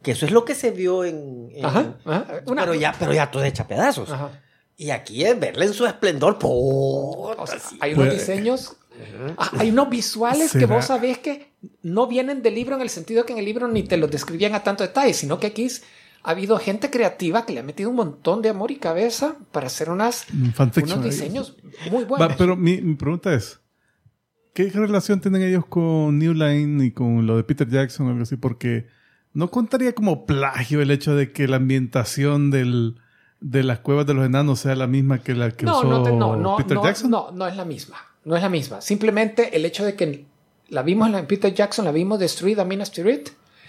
que eso es lo que se vio en. en- Ajá, ajá. Una- pero, ya, pero ya todo hecha pedazos. Ajá. Y aquí es verle en su esplendor. puta, O sea, sí. hay unos Pues- diseños, ah, hay unos visuales que vos sabés que no vienen del libro en el sentido que en el libro ni te los describían a tanto detalle, sino que aquí es- ha habido gente creativa que le ha metido un montón de amor y cabeza para hacer unas, unos diseños muy Va, buenos. pero mi, mi pregunta es, ¿qué relación tienen ellos con New Line y con lo de Peter Jackson o algo así? Porque no contaría como plagio el hecho de que la ambientación del, de las cuevas de los enanos sea la misma que la que no, usó no, te- no, no, Peter no, Jackson. no, no es la misma. No es la misma. Simplemente el hecho de que la vimos en Peter Jackson, la vimos destruida Minas Tirith.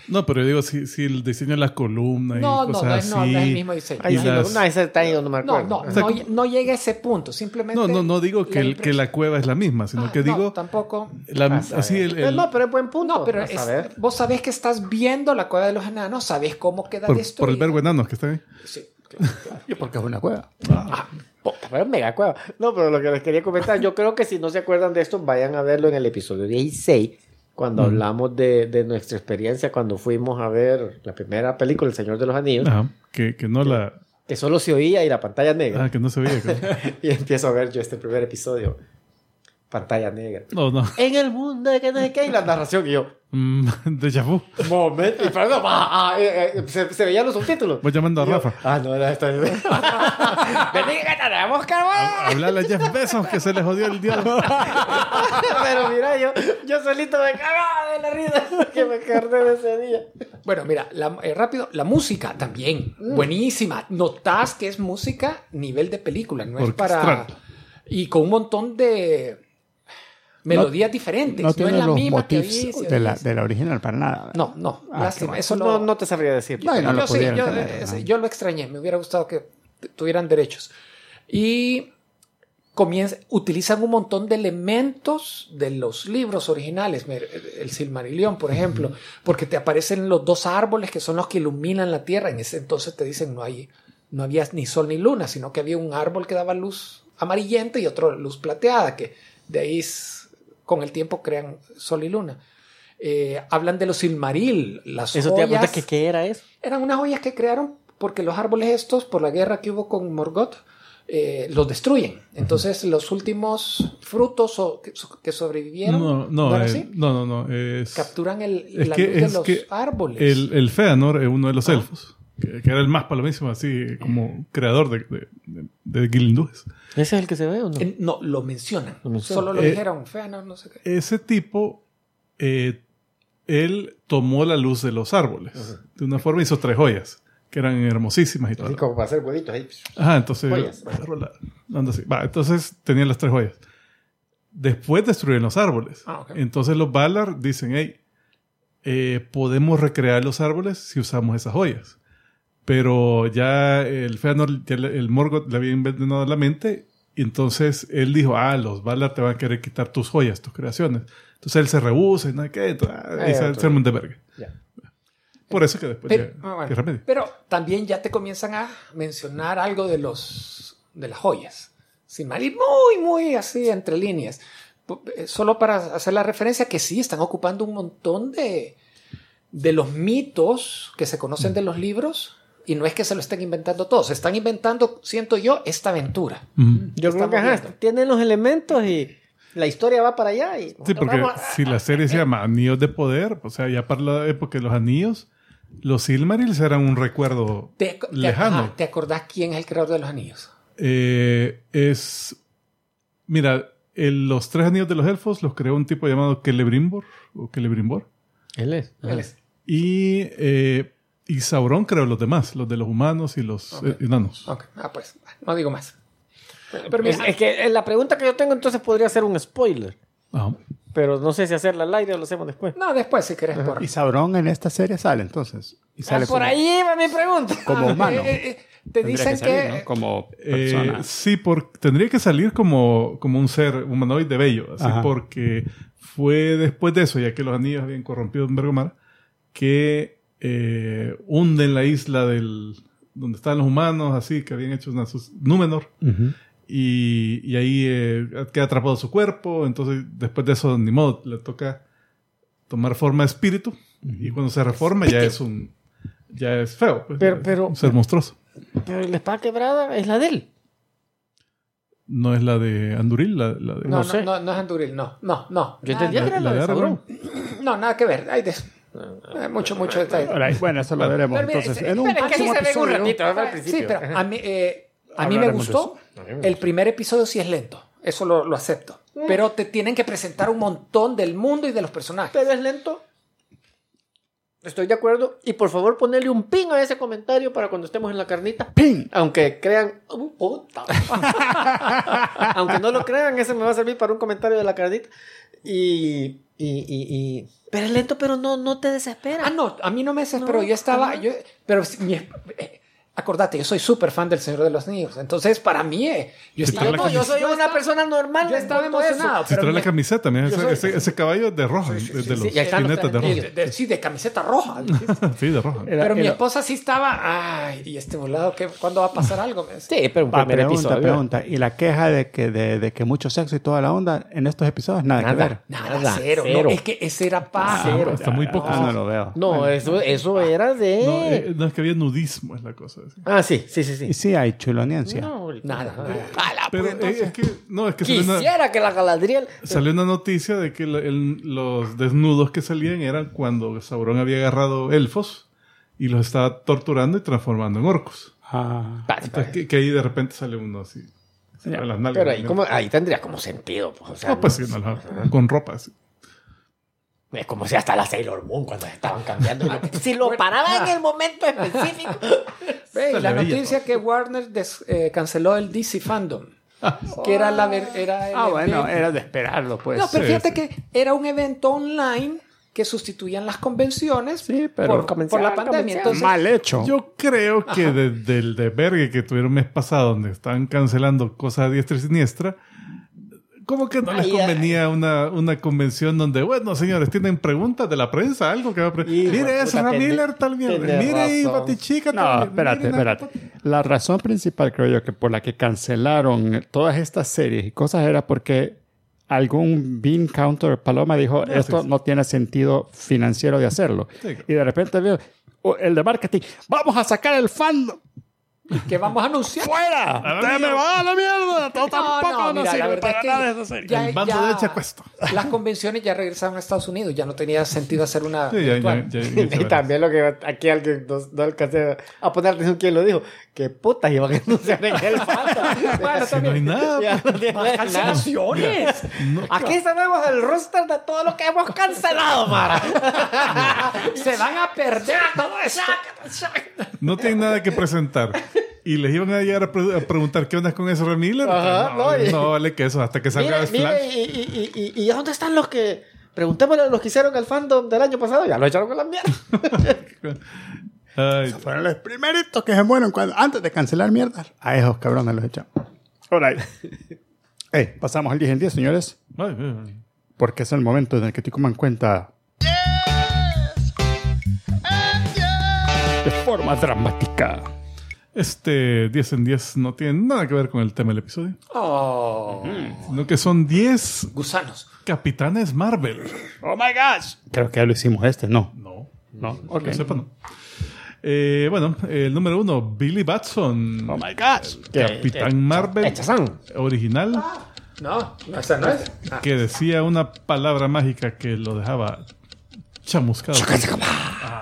No, pero yo digo, si, si el diseño de las columnas No, y no, cosas no no, así. no es el mismo diseño. Ahí y sí, las- no, no, ese detalle no me No, acuerdo. no, O sea, no, no llega a ese punto. Simplemente. No, no, no digo que, el- que la cueva es la misma, sino Ah, que no, digo, tampoco. la- A saber. así el, Eh, el- no, pero es buen punto. No, pero es- vos sabés que estás viendo la cueva de los enanos, sabés cómo queda por, destruida. por el verbo enanos que está ahí. Sí, claro, [laughs] claro. Y porque es una cueva. Puta, pero es mega cueva. No, pero lo que les quería comentar, yo creo que si no se acuerdan de esto, vayan a verlo en el episodio 16, cuando hablamos de, de nuestra experiencia cuando fuimos a ver la primera película, El Señor de los Anillos, Ajá, que, que no la... que solo se oía y la pantalla negra. Ah, que no se que- [laughs] Y empiezo a ver yo este primer episodio, pantalla negra. No, no. En el mundo de que no sé qué, y la narración, y yo, Mm, [laughs] Déjà vu. momento, y perdón, ah, ah, eh, eh, se, se veían los subtítulos. Voy llamando a yo, Rafa. Ah, no, era esta. [laughs] Vení que tenemos ver. Hablarle a Jeff Bezos que se le jodió el diálogo. [laughs] Pero mira, yo, yo solito me cagaba de la risa que me acordé de ese día. Bueno, mira, la- eh, rápido, la música también, Mm. buenísima. Notás que es música nivel de película, no es para... Y con un montón de melodías diferentes. No No, tiene es la los misma que motifs y de la, de la original para nada. No, no, Ah, lástima. Eso No, no te sabría decir. No, y no lo yo, sí, yo, tener, eh, ¿no? yo lo extrañé, me hubiera gustado que tuvieran derechos. Y comienza, utilizan un montón de elementos de los libros originales, el Silmarillion, por ejemplo, porque te aparecen los dos árboles que son los que iluminan la tierra. En ese entonces te dicen no hay, no había ni sol ni luna, sino que había un árbol que daba luz amarillenta y otro luz plateada, que de ahí con el tiempo crean sol y luna. Eh, hablan de los Silmaril, las Eso te joyas. cuenta que qué era eso. Eran unas joyas que crearon porque los árboles estos, por la guerra que hubo con Morgoth, eh, los destruyen. Entonces, los últimos frutos o- que, que sobrevivieron No, no, era eh, así? no, no, no. Es, capturan el, es la que- luz de es los que árboles. el, el Feanor es uno de los Ah. elfos, que, que era el más palomísimo, así como creador de, de, de. ¿Ese es el que se ve o no? Eh, no, lo mencionan. Lo mencionan. Solo lo Eh, dijeron, fea, no, no sé qué. Ese tipo, eh, él tomó la luz de los árboles. De una forma hizo tres joyas, que eran hermosísimas y todo. como para hacer huevitos ahí. Ajá, entonces. Joyas. anda así. Va, entonces tenía las tres joyas. Después destruyen los árboles. Ah, ok. Entonces los Valar dicen, hey, eh, podemos recrear los árboles si usamos esas joyas. Pero ya el Feanor, ya el Morgoth le había envenenado la mente. Y entonces él dijo, ah, los Valar te van a querer quitar tus joyas, tus creaciones. Entonces él se rehúsa y no hay ah, Ah, y ya, se otro. se arma un desvergue. Ya. Por eso que después Pero, ya- ah, bueno. Media. Pero también ya te comienzan a mencionar algo de los de las joyas. Sin mal ir muy, muy así entre líneas. Eh, Solo para hacer la referencia que sí están ocupando un montón de, de los mitos que se conocen de los libros. Y no es que se lo estén inventando todos, se están inventando, siento yo, esta aventura. Ujú. Yo creo que ajá, tienen los elementos y la historia va para allá. Y Sí, porque vamos si la serie se llama Anillos de Poder, o sea, ya para la época de los anillos, los Silmarils eran un recuerdo ¿Te, te- lejano. ajá, ¿te acordás quién es el creador de los anillos? Eh, es. Mira, el- los tres anillos de los elfos los creó un tipo llamado Celebrimbor o Celebrimbor. Él es. Él es. Y, eh, y Sauron creó los demás, los de los humanos y los Ok. eh, enanos. Ok, ah, pues, no digo más. Pero Es, mira, es que eh, la pregunta que yo tengo entonces podría ser un spoiler. Ajá. Pero no sé si hacerla al aire o lo hacemos después. no, después si querés por... Y Sauron en esta serie sale entonces. Y sale Ah, por como, ahí va mi pregunta. como Ah, humano. eh, eh, eh, te dicen que, salir, ¿no? Como Eh, persona. sí, por, tendría que salir como, como un ser humanoide bello, así Ajá. porque fue después de eso, ya que los anillos habían corrompido en Bergomar, que eh, hunden la isla del donde estaban los humanos, así que habían hecho una sus- Númenor, y, y ahí eh, queda atrapado su cuerpo, entonces después de eso ni modo, le toca tomar forma de espíritu, y cuando se reforma ya es un ya es feo, pues, Pero- pero- un ser monstruoso. Pero la espada quebrada es la de él. No es la de Anduril, la, la de... No, no, no, no es Anduril, no, no, no. Yo Nada entendía que que era la la de de. No, nada que ver. Hay de- eh, mucho, mucho detalle. Ahora, bueno, eso lo veremos Pero entonces. es- En un que próximo sí se ve en un episodio. ratito, ¿verdad? Al Sí, principio. pero a mí, eh, a mí me gustó. El primer episodio sí es lento. Eso lo, lo acepto. Pero te tienen que presentar un montón del mundo y de los personajes. Pero es lento. Estoy de acuerdo. Y por favor, ponerle un pin a ese comentario para cuando estemos en la carnita. ¡Pin! Aunque crean. ¡Uh, puta! [laughs] Aunque no lo crean, ese me va a servir para un comentario de la carnita. Y. y, y, y- Pero es lento, pero no, no te desespera. Ah, no, a mí no me desesperó. No, yo estaba. Yo, pero mi- eh, acordate, yo soy súper fan del Señor de los Niños. Entonces, para mí, eh, yo Sí, estaba. pero no, yo soy yo una estaba- persona normal. Yo estaba emocionado. Si trae la camiseta, mira, Yo ese, soy- ese, ese caballo es de roja, de, de sí, los sí, ahí están los jinetes de roja. de- de- sí, de camiseta roja. [laughs] Sí, de roja. Era- Pero mi era- esposa sí estaba. Ay, y este volado, ¿qué, ¿cuándo va a pasar algo? Sí, pero un primer pregunta, episodio. pregunta. ¿Y la queja de que, de, de que mucho sexo y toda la onda en estos episodios? Nada, que ver. Nada, Nada, nada, cero. cero. No, es que ese era pa. Cero. Está muy poco. Ah, no lo veo. No, eso, eso era de. No, eh, no, es que había nudismo, es la cosa. Sí. Ah, sí, sí, sí, Y sí. sí hay chuloniencia. No, Nada, nada. A la Pero puta, eh, es que, no, es que salió una, Quisiera que la Galadriel. salió una noticia de que la- el- los desnudos que salían eran cuando Sauron había agarrado elfos y los estaba torturando y transformando en orcos. Ah, Entonces, que, que ahí de repente sale uno así. se Ya. abre las nalgas, Pero ahí, como, ahí tendría como sentido. Pues, o sea, No, pues sí, no, no, con ropa. así. Es como si hasta la Sailor Moon cuando se estaban cambiando. lo- [laughs] si lo paraba en el [laughs] momento específico. Ve, y Se la noticia que Warner des- eh, canceló el DC Fandom. que era la era el Ah, bueno, era de esperarlo, pues. No, pero Sí, fíjate sí. que era un evento online que sustituían las convenciones Sí, pero- por, por la pandemia. Entonces, Mal hecho. Yo creo que desde el desvergue que tuvieron el mes pasado, donde estaban cancelando cosas a diestra y siniestra, como que no les convenía una, una convención donde, bueno, señores, tienen preguntas de la prensa, algo que va a pre- Hijo de Mire, tiene- Miller tal tiene Mire. Batichica No, tal espérate, espérate. La razón principal, creo yo, que por la que cancelaron todas estas series y cosas era porque algún bean counter paloma dijo, No, esto sí, sí. no tiene sentido financiero de hacerlo. Sí, claro. Y de repente veo oh, el de marketing, vamos a sacar el fandom. Que vamos a anunciar. ¡Fuera! la ¡Usted me mierda! va a la mierda! Todo tampoco no, mira, la sirve verdad para es que nada esa serie. ya- El bando ya- de Chacuesto. Las convenciones ya regresaron a Estados Unidos, ya no tenía sentido hacer una. Sí, ya, ya, virtual. ya- ya- [laughs] Y también lo que aquí alguien no, no alcancé a poner atención quién lo dijo. Que putas iban [laughs] a anunciar en el Fanta. [laughs] Bueno, Si no hay nada. Ya no tiene nada. cancelaciones. no, Aquí tenemos el roster de todo lo que hemos cancelado, Mara. [laughs] Se van a perder todo esto. no tienen nada que presentar. y les iban a llegar a, pre- a preguntar qué onda con ese Miller. Ajá, no, no, y- no vale que eso, hasta que salga Mire, Flash. mire, y, y, y, y, ¿y dónde están los que... Preguntémosle a los que hicieron el fandom del año pasado. Ya lo echaron con la mierda. Ay, Fueron los primeritos que se mueren cuando, antes de cancelar mierda. A esos cabrones los echamos. Alright. Hey, [laughs] pasamos al 10 en 10, señores. ay, ay. Porque es el momento en el que te coman cuenta. De forma dramática. Este 10 en 10 no tiene nada que ver con el tema del episodio, Oh, sino que son 10 gusanos. capitanes Marvel. Oh my gosh. Creo que ya lo hicimos este, no. No, No, que ok. yo sepa, no. Eh, bueno, el número uno, Billy Batson. Oh my gosh. Capitán Marvel Echazán. original No, no, esa no es. Ah, que decía una palabra mágica que lo dejaba chamuscado. Ah.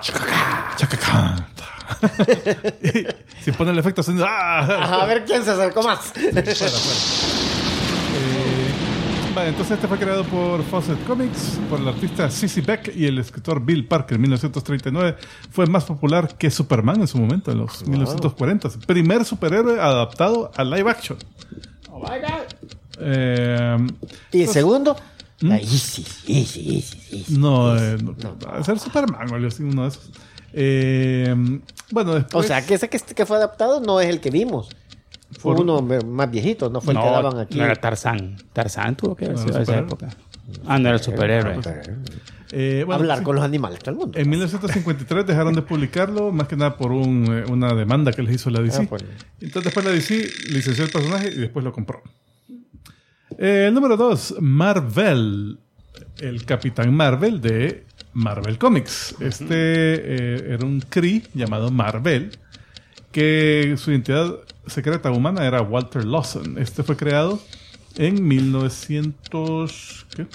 Y [laughs] si pone el efecto sonido, ¡ah! A ver quién se acercó más. Fuera, fuera. [laughs] Eh, vale, entonces este fue creado por Fawcett Comics, por el artista Cissy Beck y el escritor Bill Parker en 1939. Fue más popular que Superman en su momento, en los 1940. Primer superhéroe adaptado a live action. oh my God. Eh, Y segundo, la Easy, Easy, Easy, Easy. no, eh, no, va a ser Superman o algo así, uno de esos. Eh, bueno, O después... sea, que ese que, que fue adaptado no es el que vimos. Fue Por- uno más viejito, no fue el que daban aquí. no era Tarzán. Tarzán tuvo que haber sido de esa época. Ah, no era el superhéroe. eh, bueno, Hablar sí. con los animales, todo el mundo. En 1953 dejaron de publicarlo, más que nada por un, eh, una demanda que les hizo la DC. Ah, pues. Entonces después la DC licenció el personaje y después lo compró. Eh, el número 2, Marvel. El Capitán Marvel de Marvel Comics. Este eh, era un Kree llamado Marvel, que su identidad secreta humana era Walter Lawson. Este fue creado en 1900... ¿qué?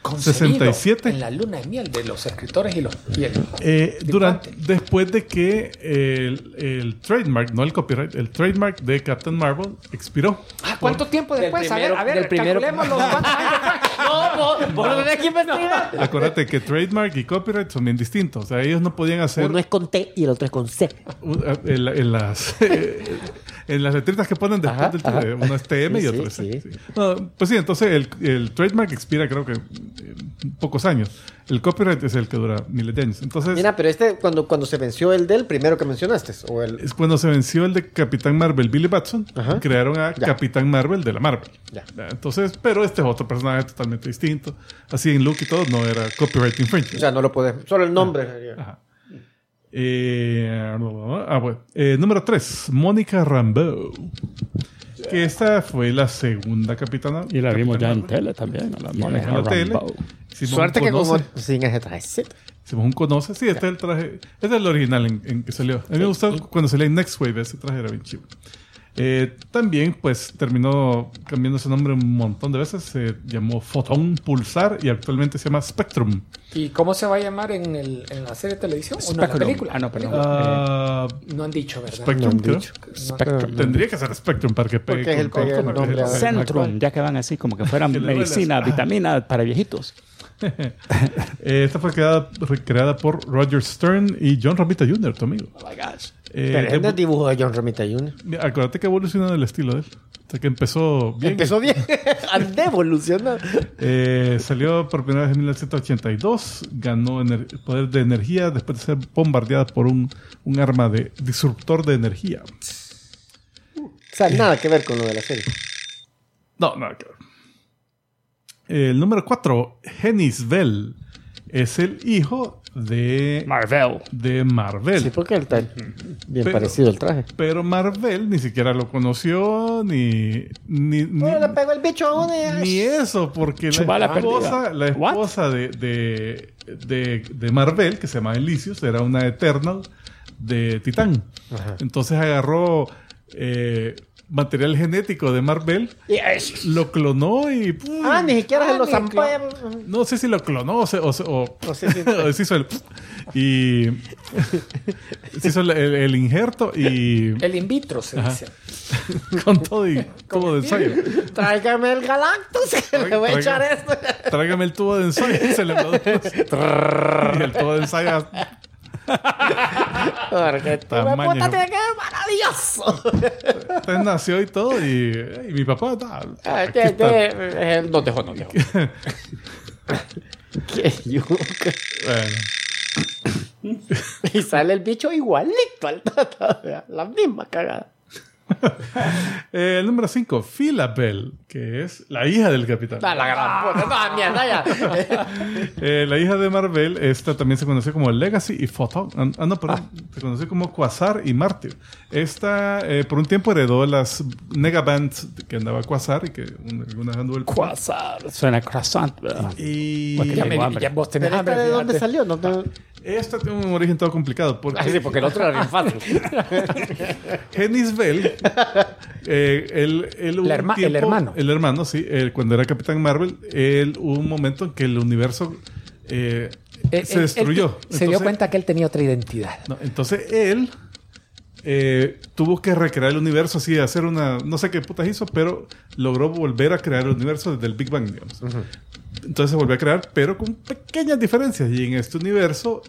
Concebido 67. En la luna de miel de los escritores y los. Y el, Eh, durante, después de que el, el trademark, no el copyright, el trademark de Captain Marvel expiró. Ah, ¿Cuánto tiempo Del después? primero- a ver, a ver, primero- calculemos los años. No, tenés que investigar. Acuérdate que trademark y copyright son bien distintos. O sea, ellos no podían hacer Uno es con T y el otro es con C. un- en, en las [laughs] en las letritas que ponen después Ajá, del ajá. uno es [laughs] TM y Sí, otro sí, es C, sí. sí. No, pues sí, entonces el, el trademark expira creo que en pocos años. El copyright es el que dura miles de años. Entonces Mira, pero este, cuando, cuando se venció el del primero que mencionaste, o el. es cuando se venció el de Capitán Marvel Billy Batson, Ajá. crearon a Ya. Capitán Marvel de la Marvel. Ya. Entonces, pero este es otro personaje totalmente distinto. Así en look y todo, no era copyright O infringement. sea, no lo puedes. Solo el nombre. sería. Ajá. Eh, ah, bueno. Eh, número 3, Mónica Rambeau. Que esta fue la segunda capitana. Y la vimos ya en tele también. a la En Mónica la tele. Suerte que como conoce. sin ese trajecito. Hicimos un conoce. Sí, este es el traje. Este es el original en, en que salió. A mí me gustó cuando salió en Next Wave. Ese traje era bien chido. Eh, también, pues, terminó cambiando su nombre un montón de veces. Se llamó Fotón Pulsar y actualmente se llama Spectrum. ¿Y cómo se va a llamar en, el, en la serie de televisión? ¿O no, en la Spectrum. película? Ah, no, perdón. Ah, No han dicho, ¿verdad? Spectrum, No han creo. dicho. Spectrum. Tendría que ser Spectrum para que pegue Porque es el- con- pegue con- el a- Centrum, ya que van así como que fueran [laughs] Que medicina, así. vitamina para viejitos. [laughs] Eh, esta fue creada, creada por Roger Stern y John Romita Jr., tu amigo. Oh my gosh. Eh, el dibujo de John Romita Jr. Acuérdate que evolucionó el estilo de él. O sea, que empezó bien. Empezó bien. [laughs] Ande evolucionando. Eh, salió por primera vez en 1982. Ganó poder de energía después de ser bombardeada por un, un arma de disruptor de energía. O sea, nada que ver con lo de la serie. No, nada que ver. El número 4, Hennis Bell. Es el hijo de, Marvel. de Marvel. Sí, porque él está bien Pero- parecido el traje. Pero Marvel ni siquiera lo conoció, ni. Ni, ni, Oh, le pegó el bicho y- ni eso, porque la esposa, la esposa de, de, de, de Marvel, que se llama Elysius, era una Eternal de Titán. Entonces agarró eh, material genético de Marvel, Yes. lo clonó y. ¡pum! Ah, ni siquiera Ah, se lo ni zampó. No sé si lo clonó o se, o, se- o- o [laughs] hizo el. Y. se hizo el, el- el injerto y. El in vitro se Ajá. dice. [laughs] con todo y tubo de ensayo. [laughs] Tráigame el Galactus, que le voy a echar esto. Tráigame el tubo de ensayo. y se le y el tubo de ensayo Porque tu Tamaño. tiene que ser maravilloso. Entonces nació y todo, y, y mi papá, ah, Ah, que- está. que- eh, No dejó, no dejó. [laughs] Qué yuca. Bueno. Y sale el bicho igualito al tata. La misma cagada. [laughs] Eh, el número 5, Phila Bell, que es la hija del capitán. Da la gran puta. No, mierda, ya. [laughs] Eh, la hija de Marvel, esta también se conoce como Legacy y Photon. Ah, ah, no, perdón. Se conoce como Quasar y Mártir. Esta, eh, por un tiempo, heredó las Negabands que andaba Quasar y que un- algunas anduvo el Quasar. Suena croissant, ¿verdad? Y Ya, me- ya vos tenés ¿Pero hambre, de dónde salió? No te- esta tiene un origen todo complicado. Porque Ah, sí, porque el otro era bien fácil. [laughs] Genis Bell, eh, él, él hubo El el hermano. El hermano, sí. él, cuando era Capitán Marvel, él hubo un momento en que el universo eh, se destruyó. se dio cuenta que él tenía otra identidad. No, entonces él eh, tuvo que recrear el universo así, hacer una, no sé qué putas hizo, pero logró volver a crear el universo desde el Big Bang, digamos. Entonces se volvió a crear, pero con pequeñas diferencias. Y en este universo,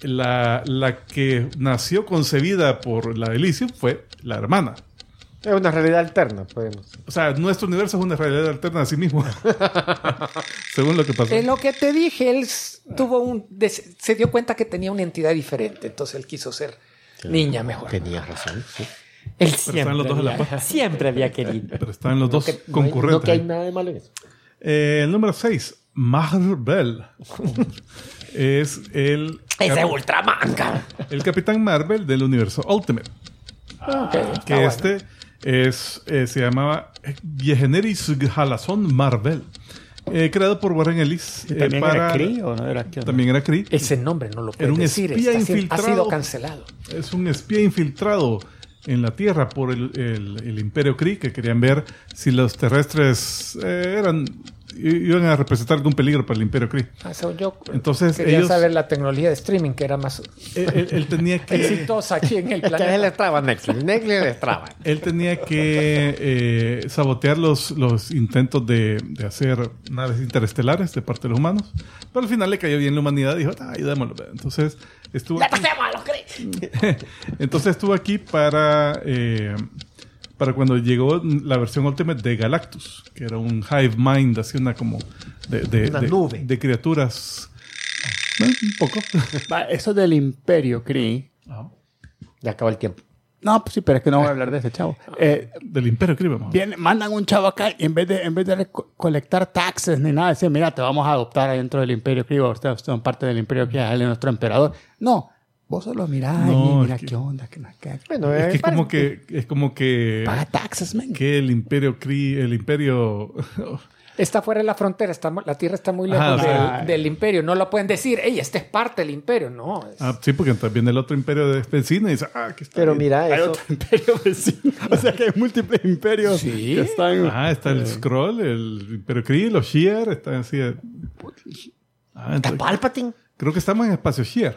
la, la que nació concebida por la Elysium fue la hermana. Es una realidad alterna, podemos. O sea, nuestro universo es una realidad alterna a sí mismo. [laughs] Según lo que pasó. En lo que te dije, él tuvo un se dio cuenta que tenía una entidad diferente, entonces él quiso ser niña mejor. Tenías razón, sí. Pero Él están siempre, los dos a la había, par. siempre había querido. Pero están los dos Que no hay- concurrentes. No que hay nada de malo en eso. Eh, el número 6, Marvel. [laughs] es el, Ese Ultraman, el Capitán Marvel del universo Ultimate. Ok, está Que bueno. este es, eh, se llamaba Yeheneris Halazon Marvel. eh, creado por Warren Ellis. ¿Y eh, ¿También para- era Cree o no era qué? También era Kree. Ese nombre no lo puedes Era un decir. espía está infiltrado. ha sido cancelado. Es un espía infiltrado en la Tierra por el, el- el Imperio Kree que querían ver si los terrestres eh, eran iban a representar algún peligro para el Imperio Kree. Ah, so yo Entonces, quería ellos- saber la tecnología de streaming que era más Él, él- él tenía [laughs] que exitosa aquí en el Es [laughs] que a él le planeta. traba Netflix. Netflix le traba. él tenía que eh, sabotear los, los intentos de, de hacer naves interestelares de parte de los humanos. Pero al final le cayó bien la humanidad y dijo, "Ah, ayudémoslo. Entonces estuvo ¡Le aquí, [laughs] entonces estuvo aquí para, eh, para cuando llegó la versión Ultimate de Galactus, que era un hive mind, así una como de, de, Una de- nube. de criaturas. Bueno, un poco. Eso del Imperio Cree. Ya acabó el tiempo. No, pues sí, pero es que no voy a hablar de ese chavo. Eh, Del Imperio viene- mandan un chavo acá y en vez de, en vez de recolectar taxes ni nada, decir, mira, te vamos a adoptar adentro del Imperio Cree, o ustedes son parte del Imperio Cree, él es nuestro emperador. No, vos solo mirá No, y mira es que- qué onda, que Bueno, Es que eh, como parece- que es como que Paga taxes, man. que el Imperio Kree, el Imperio [laughs] Está fuera de la frontera, está, la Tierra está muy lejos o del, sea- del imperio. No lo pueden decir, ey, este es parte del imperio. No, es- Ah, sí, porque entonces viene el otro imperio de vecino y dice, ah, aquí está. Pero bien. mira, Hay eso. otro imperio vecino. O sea que hay múltiples imperios Sí. que están. Ajá, está el Scroll, el Imperio Kree, los Shear, están así. eh. Ah, ¿Es entonces, Palpatine? creo que estamos en espacio Shear.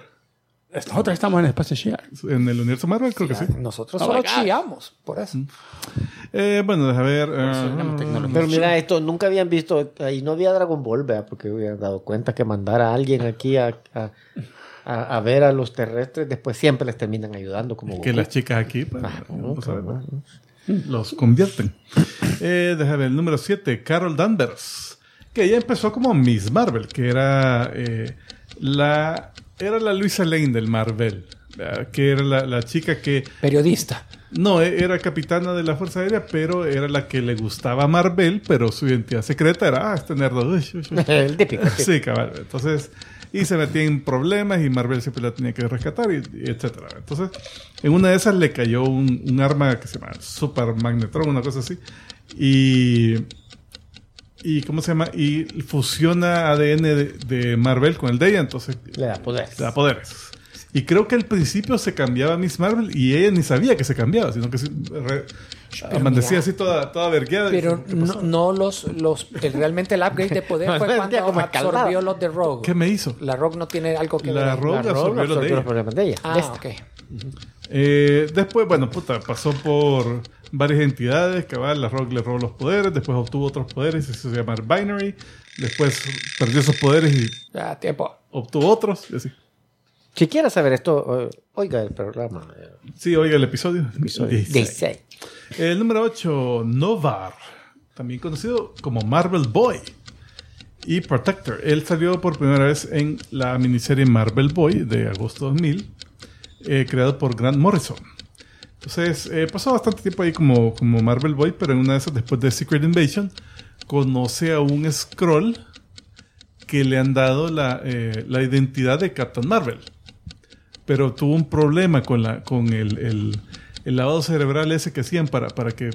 Nosotros estamos en el espacio Shear. En el universo Marvel, creo que sí. nosotros Oh solo chiamos, por eso. Eh, bueno, déjame ver. eh, tecnología. Pero mira, esto nunca habían visto. Ahí no había Dragon Ball, ¿verdad? Porque hubieran dado cuenta que mandar a alguien aquí a, a, a- a ver a los terrestres, después siempre les terminan ayudando. Como que Goku. las chicas aquí pues, Ah, vamos a ver, claro. los convierten. Eh, déjame ver, el número 7, Carol Danvers, que ella empezó como Miss Marvel, que era eh, la era la Luisa Lane del Marvel, que era la, la chica que Periodista. no e- era capitana de la Fuerza Aérea, pero era la que le gustaba a Marvel, pero su identidad secreta era ah, este nerdo. uy, uy, uy". [laughs] El típico. Sí, cabal. Entonces, y se metía en problemas y Marvel siempre la tenía que rescatar, y, y etcétera. Entonces, en una de esas le cayó un, un arma que se llama Super Magnetron, una cosa así. Y. Y, ¿cómo se llama? Y fusiona ADN de, de Marvel con el de ella, entonces Le da poder. le da poderes. Y creo que al principio se cambiaba Miss Marvel y ella ni sabía que se cambiaba, sino que se re- amanecía mira. así toda, toda vergueada. Pero dice, ¿qué no, no los, los el- realmente el upgrade de poder [laughs] fue cuando absorbió los de Rogue. ¿Qué me hizo? La Rogue no tiene algo que La ver. Rogue La Rogue absorbió lo de absorbió ella. los problemas de ella. Ah, De esta. ok. Eh, después, bueno, puta, pasó por varias entidades, cabal, la Rogue le robó los poderes, después obtuvo otros poderes, se llama Binary, después perdió esos poderes y tiempo. obtuvo otros, y así. Si quieres saber esto, eh, oiga el programa. eh, Sí, oiga el episodio. 16. El número 8, Novar, también conocido como Marvel Boy y Protector. Él salió por primera vez en la miniserie Marvel Boy de agosto 2000, eh, creado por Grant Morrison. Entonces, eh, pasó bastante tiempo ahí como, como Marvel Boy, pero en una de esas, después de Secret Invasion, conoce a un Skrull que le han dado la, eh, la identidad de Captain Marvel pero tuvo un problema con, la, con el, el- lavado cerebral ese que hacían para, para, que,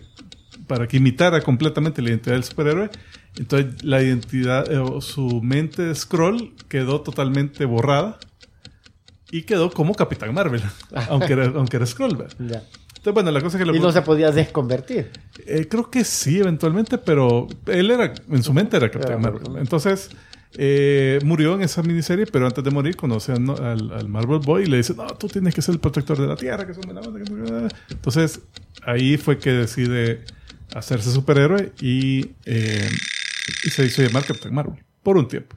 para que imitara completamente la identidad del superhéroe. Entonces la identidad, eh, su mente de Scroll quedó totalmente borrada y quedó como Capitán Marvel, [laughs] aunque era, aunque era Skrull. ¿verdad? Ya. Entonces, bueno, la cosa es que lo Y no se podía desconvertir. eh, creo que sí, eventualmente, pero él era, en su mente era Capitán Marvel. Entonces, eh, murió en esa miniserie, pero antes de morir conoce a- ¿no? al, al Marvel Boy y le dice, no, tú tienes que ser el protector de la Tierra, que son buena onda, que no sé qué". Entonces, ahí fue que decide hacerse superhéroe y, eh, y se hizo llamar Capitán Marvel, por un tiempo.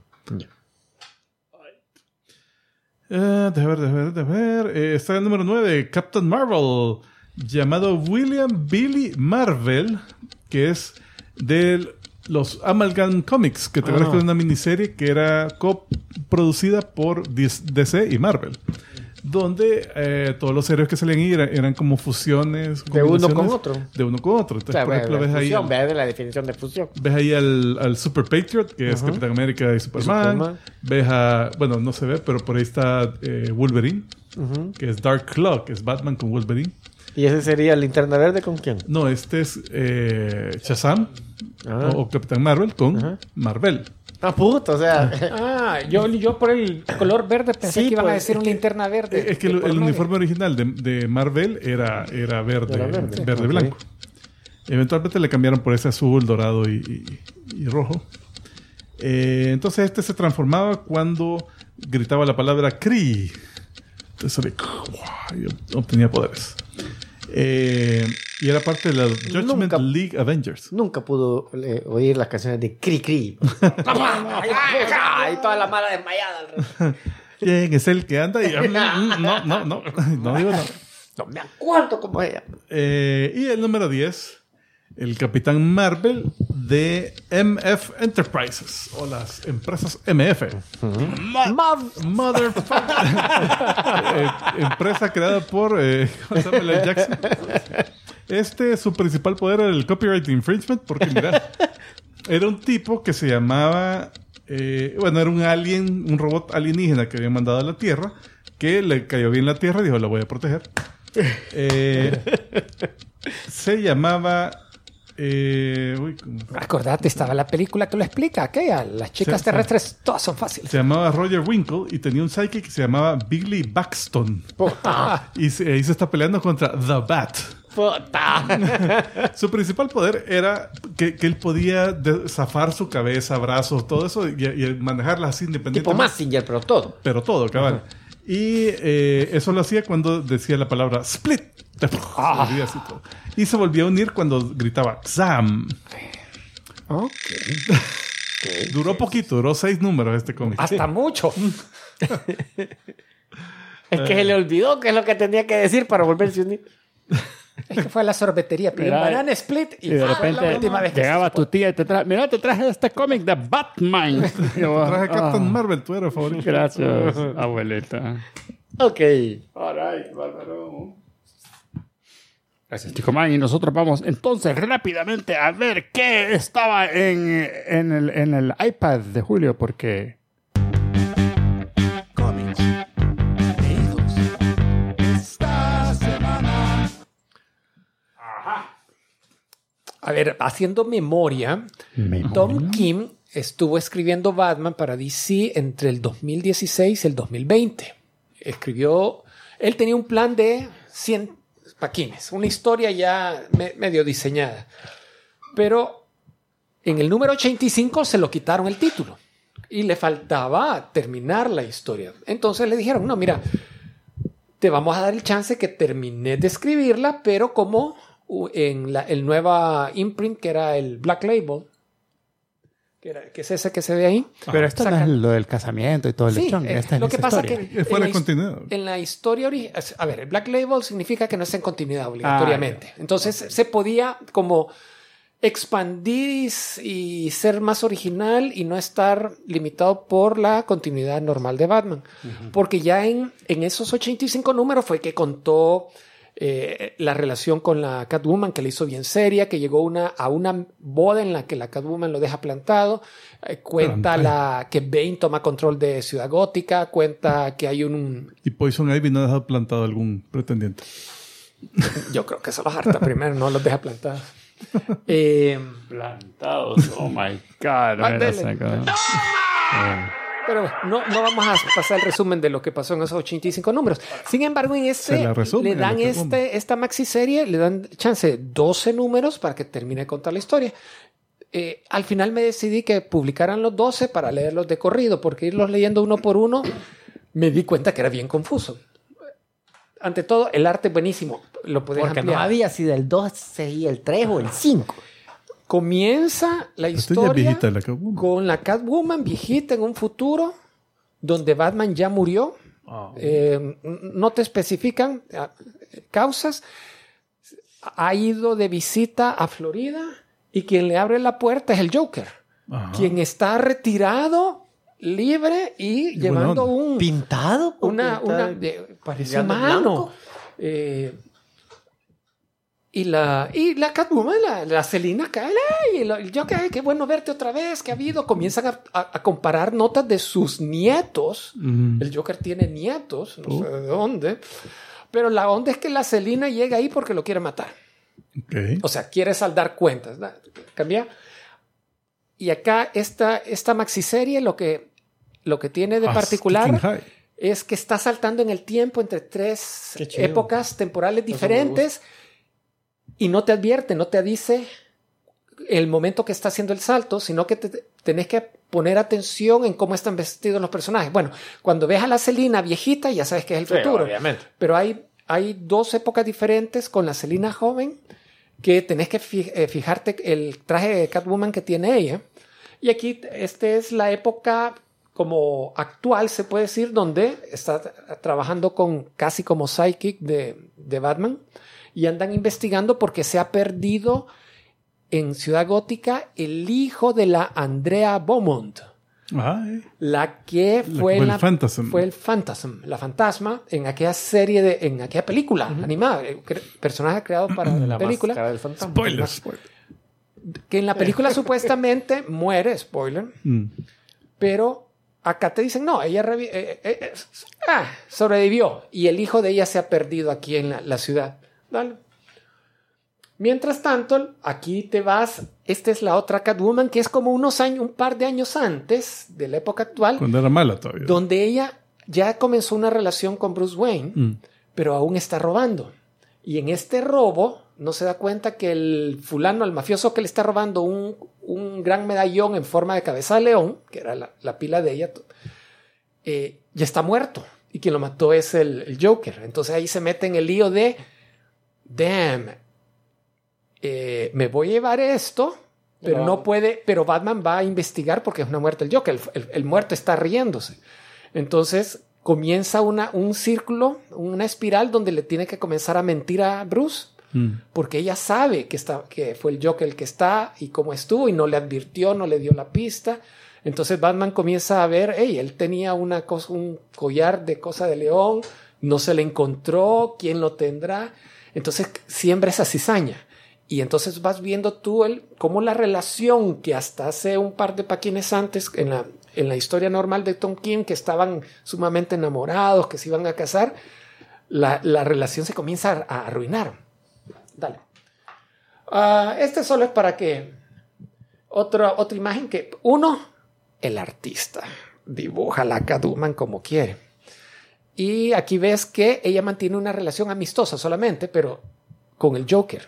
Eh, déjame ver, déjame ver, déjame ver. Eh, está el número 9, Captain Marvel, llamado William Billy Marvel, que es de los Amalgam Comics, que te acuerdas que era una miniserie que era coproducida por DC y Marvel. Donde eh, todos los héroes que salían ahí eran, eran como fusiones. De uno con otro. De uno con otro. Entonces, O sea, por ejemplo, ves ahí, fusión, al- ve de la definición de fusión. ves ahí al, al Super Patriot, que es Capitán América y Superman. Superman. Ves a, bueno, no se ve, pero por ahí está eh, Wolverine, Ujú. que es Dark Claw, que es Batman con Wolverine. ¿Y ese sería linterna verde con quién? No, este es eh, Shazam Ah. o, o Capitán Marvel con Ajá. Marvel. Ah, puto, o sea. Ah, yo, yo por el color verde pensé Sí, que iban a pues, decir es una que- linterna verde. Es que el, uniforme original de, de Marvel era, era verde, Era verde, verde. Blanco. Eventualmente le cambiaron por ese azul, dorado y, y- y rojo. Eh, entonces este se transformaba cuando gritaba la palabra Kree. Entonces le- y obtenía poderes. Eh, y era parte de la Judgment Nunca- League Avengers. Nunca pudo eh, oír las canciones de Cri Cri. y toda la mala desmayada. alrededor. ¿Quién es el que anda? Y, [laughs] mm, mm, no, no, no, [laughs] no digo nada. No me acuerdo cómo ella. Eh, y el número 10, el Capitán Marvel de MF Enterprises o las empresas MF. Motherfucker. [laughs] Eh, empresa creada por eh, Samuel L. Jackson. Este, su principal poder era el copyright infringement, porque mira, [laughs] era un tipo que se llamaba, eh, bueno, era un alien, un robot alienígena que habían mandado a la Tierra, que le cayó bien la Tierra y dijo, la voy a proteger. [laughs] Eh, se llamaba... eh. Acordate, estaba la película que lo explica, aquella. Las chicas terrestres todas son fáciles. se llamaba Roger Winkle y tenía un psychic que se llamaba Billy Baxton. Y se- ahí se está peleando contra The Bat. Puta. [laughs] Su principal poder era que, que él podía zafar su cabeza, brazos, todo eso y, y manejarlas así tipo independientemente. Massinger, pero todo. Pero todo, cabal. Y eh, eso lo hacía cuando decía la palabra split. Se volvía así todo. Y se volvía a unir cuando gritaba Xam. [laughs] Ok. Duró poquito, duró seis números este cómic. Hasta mucho. [laughs] Es que se le olvidó qué es lo que tenía que decir para volverse a unir. Es que fue a la sorbetería, pidió un banana split y, Y de fue la repente última vez que llegaba tu tía y te traje, mira, te traje este cómic de Batman. [laughs] Yo, Traje "Ah, Captain Marvel, tu héroe favorito. Gracias, [laughs] abuelita. Ok. Alright, bárbaro. Gracias, Chico Man. Y nosotros vamos entonces rápidamente a ver qué estaba en, en, el, en el iPad de Julio, porque A ver, haciendo memoria, Tom Kim estuvo escribiendo Batman para DC entre el 2016 y el 2020. Escribió, él tenía un plan de 100 paquines, una historia ya me- medio diseñada. Pero en el número 85 se lo quitaron el título y le faltaba terminar la historia. Entonces le dijeron, no, mira, te vamos a dar el chance que termines de escribirla, pero como en la el nueva imprint que era el Black Label, que, era- que es ese que se ve ahí. Pero esto no es lo del casamiento y todo el Sí, lechón. eh, Esta es lo que pasa historia. que en la continuidad. En la historia original, a ver, el Black Label significa que no está en continuidad obligatoriamente. Entonces se podía como expandir y ser más original y no estar limitado por la continuidad normal de Batman. Porque ya en, en esos 85 números fue que contó eh, la relación con la Catwoman, que le hizo bien seria, que llegó una, a una boda en la que la Catwoman lo deja plantado, eh, cuenta la, que Bane toma control de Ciudad Gótica, cuenta que hay un... Y Poison Ivy no ha dejado plantado algún pretendiente. Yo creo que eso los harta primero, no los deja plantados. [laughs] Eh, Plantados. Oh my God. Pero bueno, no, no vamos a pasar el resumen de lo que pasó en esos 85 números. Sin embargo, en este le dan este, esta maxi serie, le dan chance 12 números para que termine de contar la historia. Eh, al final me decidí que publicaran los 12 para leerlos de corrido, porque irlos leyendo uno por uno me di cuenta que era bien confuso. Ante todo, el arte es buenísimo. Lo puedes Porque no ampliar. había si del 2 seguía el 3 o el 5. Comienza la historia viejita la Catwoman. con la Catwoman viejita en un futuro donde Batman ya murió. Eh, no te especifican ah, causas. Ha ido de visita a Florida y quien le abre la puerta es el Joker, Ajá. quien está retirado, libre y llevando un, ¿Pintado? ¿O una, pintado? una de- parece. Eh, y la, y la Catwoman, la, la Selina cae, y lo- yo que qué bueno verte otra vez, que ha habido, comienzan a, a- a comparar notas de sus nietos. El Joker tiene nietos, no sé de dónde. Pero la onda es que la Selina llega ahí porque lo quiere matar. O sea, quiere saldar cuentas. ¿no? Cambia. Y acá esta, esta maxiserie lo que, lo que tiene de Ah, particular es que está saltando en el tiempo entre tres épocas temporales diferentes y no te advierte, no te dice el momento que está haciendo el salto, sino que te, tenés que poner atención en cómo están vestidos los personajes. Bueno, cuando ves a la Celina viejita, ya sabes que es el futuro. obviamente. Pero hay, hay dos épocas diferentes con la Celina joven que tenés que eh, fijarte el traje de Catwoman que tiene ella. Y aquí este es la época como actual, se puede decir, donde está tra- trabajando con casi como psychic de, de Batman y andan investigando porque se ha perdido en Ciudad Gótica el hijo de la Andrea Beaumont. Ay. La que La- fue el la, Phantasm. fue el Phantasm, la fantasma en aquella serie de, en aquella película animada, eh, cre- personaje creado para la, película, máscara del fantasma. Spoilers. que en la película [laughs] supuestamente muere, spoiler, Mm. pero acá te dicen, no, ella eh, eh, eh, ah, sobrevivió y el hijo de ella se ha perdido aquí en la, la ciudad. Dale. Mientras tanto, aquí te vas, esta es la otra Catwoman que es como unos años, un par de años antes de la época actual, Cuando era mala todavía. donde ella ya comenzó una relación con Bruce Wayne, Mm. pero aún está robando. Y en este robo no se da cuenta que el fulano, el mafioso que le está robando un, un gran medallón en forma de cabeza de león, que era la, la pila de ella, eh, ya está muerto. Y quien lo mató es el, el Joker. Entonces ahí se mete en el lío de, damn, eh, me voy a llevar esto, pero no puede, pero Batman va a investigar porque es una muerte el Joker. El, el- el muerto está riéndose. Entonces comienza una, un círculo, una espiral donde le tiene que comenzar a mentir a Bruce Mm. porque ella sabe que, está, que fue el Joker el que está y cómo estuvo y no le advirtió, no le dio la pista. Entonces Batman comienza a ver, hey, él tenía una cosa, un collar de cosa de león, no se le encontró, ¿quién lo tendrá? Entonces siembra esa cizaña. Y entonces vas viendo tú el, cómo la relación que hasta hace un par de paquines antes en la, en la historia normal de Tom King, que estaban sumamente enamorados, que se iban a casar, la, la relación se comienza a, arruinar. Dale. Ah, este solo es para que otra, otra imagen que uno, el artista dibuja la Catwoman como quiere. Y aquí ves que ella mantiene una relación amistosa solamente, pero con el Joker.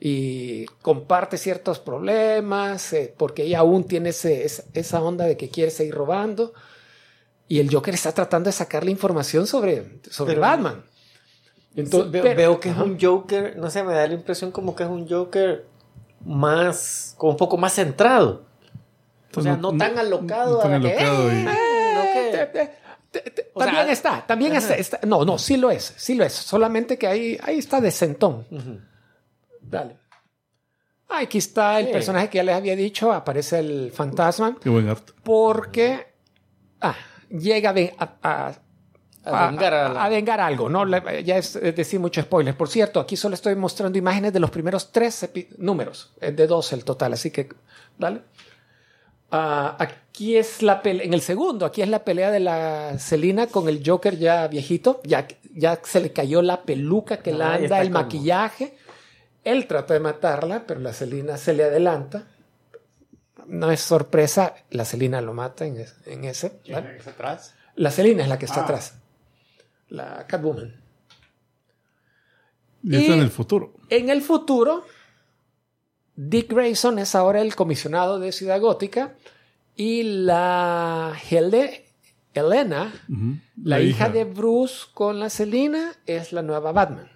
Y comparte ciertos problemas, eh, porque ella aún tiene ese- esa- esa onda de que quiere seguir robando. Y el Joker está tratando de sacarle información sobre, sobre Pero- Batman. Entonces, veo, pero- veo que Ajá. es un Joker, no sé, me da la impresión como que es un Joker más, como un poco más centrado. O sea, no tan alocado. no tan a la que, alocado y- "Eh", no que- Eh, eh, sea, también está, también está, está- No, no, sí lo es, sí lo es. Solamente que ahí, ahí está decentón. Dale. Aquí está el Sí. personaje que ya les había dicho, aparece el fantasma, Qué buen arte. porque ah, llega a, a- a- A vengar a la- a vengar algo. ¿no? Le- Ya es, es decir mucho spoiler. Por cierto, aquí solo estoy mostrando imágenes de los primeros tres números. Es de dos el total, así que dale. Ah, aquí es la pelea, en el segundo, aquí es la pelea de la Selina con el Joker ya viejito, ya, ya se le cayó la peluca que Ah, la anda, el como- maquillaje. Él trata de matarla, pero la Selina se le adelanta. No es sorpresa, la Selina lo mata en, es- en ese. ¿vale? atrás? La Selina es la que está atrás. La Catwoman. Y está Y- en el futuro. En el futuro, Dick Grayson es ahora el comisionado de Ciudad Gótica y la Ujú. la, hija, de Bruce con la Selina, es la nueva Batman.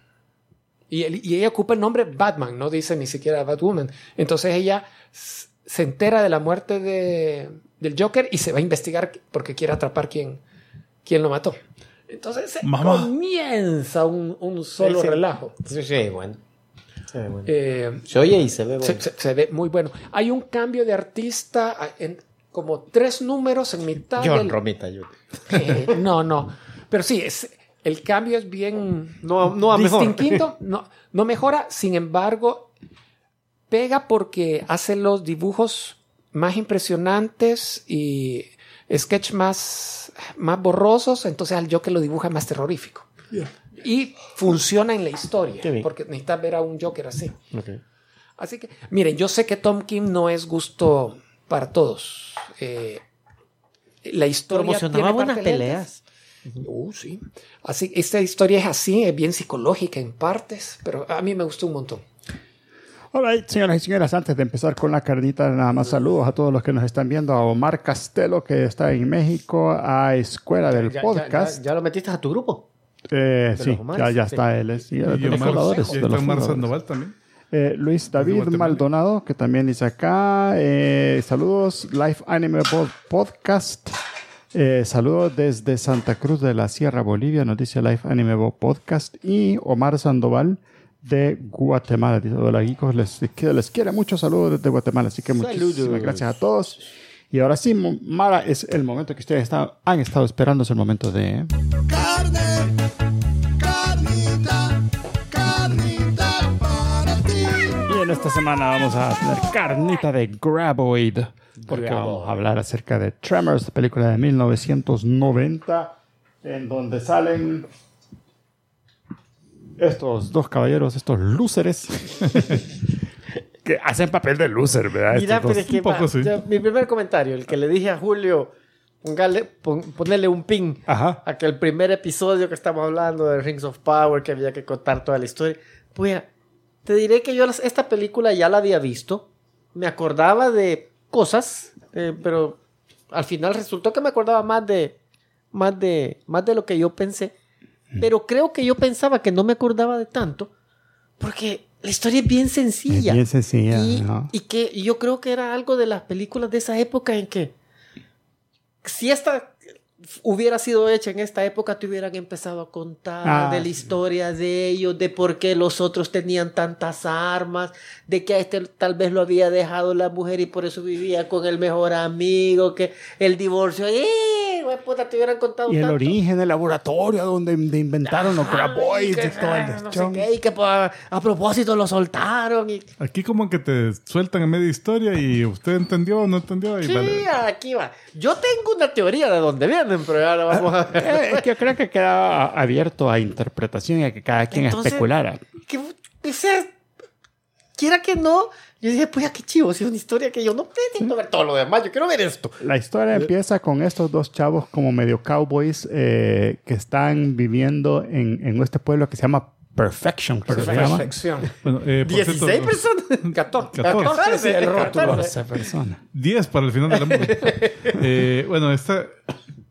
Y, él- y ella ocupa el nombre Batman, no dice ni siquiera Batwoman. Entonces ella se entera de la muerte de- del Joker y se va a investigar porque quiere atrapar quién, quién lo mató. Entonces se Mamá. comienza un, un solo Sí, sí. relajo. Sí, sí, bueno. Se ve bueno. Eh, Se oye y se ve bueno. se, se- se ve muy bueno. Hay un cambio de artista en como tres números en mitad John del... Romita Jr. Eh, no, no. Pero sí, es, el cambio es bien No, no distinto. [laughs] No, no mejora, sin embargo, pega porque hace los dibujos más impresionantes y sketch más, más borrosos, entonces al Joker lo dibuja más terrorífico. Y funciona en la historia, porque necesitas ver a un Joker así. Así que, miren, yo sé que Tom Kim no es gusto para todos. Eh, la historia Promocionaba tiene buenas peleas. Uh, sí. Así, esta historia es así, es bien psicológica en partes, pero a mí me gustó un montón. Alright, señoras y señores, antes de empezar con la carnita, nada más saludos a todos los que nos están viendo, a Omar Castelo, que está en México, a Escuela del Ya- ya- Podcast. Ya, ya lo metiste a tu grupo? Eh, de sí, ya, está él. es- sí, de Y los fundadores, y de está los Omar fundadores. Sandoval también. Eh, Luis David. Maldonado, que también dice acá. eh, saludos, Life Anime Pod- Podcast. Eh, saludos desde Santa Cruz de la Sierra, Bolivia, nos dice Life Anime Podcast. Y Omar Sandoval de Guatemala. Dice, hola, geekos, les, les quiere mucho. Saludos desde Guatemala. Así que muchísimas Saludos. gracias a todos. Y ahora sí, Mara, es el momento que ustedes han estado esperando. Es el momento de... Carne, carnita, carnita para ti. Y en esta semana vamos a tener carnita de Graboid. Porque vamos a hablar acerca de Tremors, película de 1990, en donde salen estos dos caballeros, estos lúceres, [laughs] que hacen papel de loser, ¿verdad? Mira, Estos pero dos. es que un poco va, sí. ya, mi primer comentario, el que le dije a Julio, póngale- pon- ponerle un pin Ajá. a que el primer episodio que estamos hablando de Rings of Power, que había que contar toda la historia. Pues te diré que yo las- esta película ya la había visto, me acordaba de cosas, eh, pero al final resultó que me acordaba más de, más de, más de lo que yo pensé. Pero creo que yo pensaba que no me acordaba de tanto, porque la historia es bien sencilla. Es bien sencilla, Y, ¿no? y que y yo creo que era algo de las películas de esa época en que si esta hubiera sido hecha en esta época, te hubieran empezado a contar Ah, de la sí. historia de ellos, de por qué los otros tenían tantas armas, de que a este tal vez lo había dejado la mujer y por eso vivía con el mejor amigo, que el divorcio, ¡eh! Güey, puta, te hubieran contado Y el tanto. origen del laboratorio donde de inventaron los Ay, Graboids que- y todo el ah, no sé qué, y que pues, a, a propósito lo soltaron y Aquí como que te sueltan en media historia y usted entendió o no entendió y Sí, vale. aquí va. Yo tengo una teoría de dónde vienen, pero ya la vamos a ver. Eh, es que yo creo que queda abierto a interpretación y a que cada quien Entonces- especulara. que, o sea, quiera que no, yo dije, pues ya qué chivo, si es una historia que yo no necesito ver todo lo demás, yo quiero ver esto. La historia empieza con estos dos chavos como medio cowboys eh, que están viviendo en, en este pueblo que se llama Perfection. Perfección. Bueno, eh, por 16 cierto, personas. [laughs] 14. 14. sí, el rótulo. 14. personas. 10 para el final de la movie. [laughs] Eh, bueno, está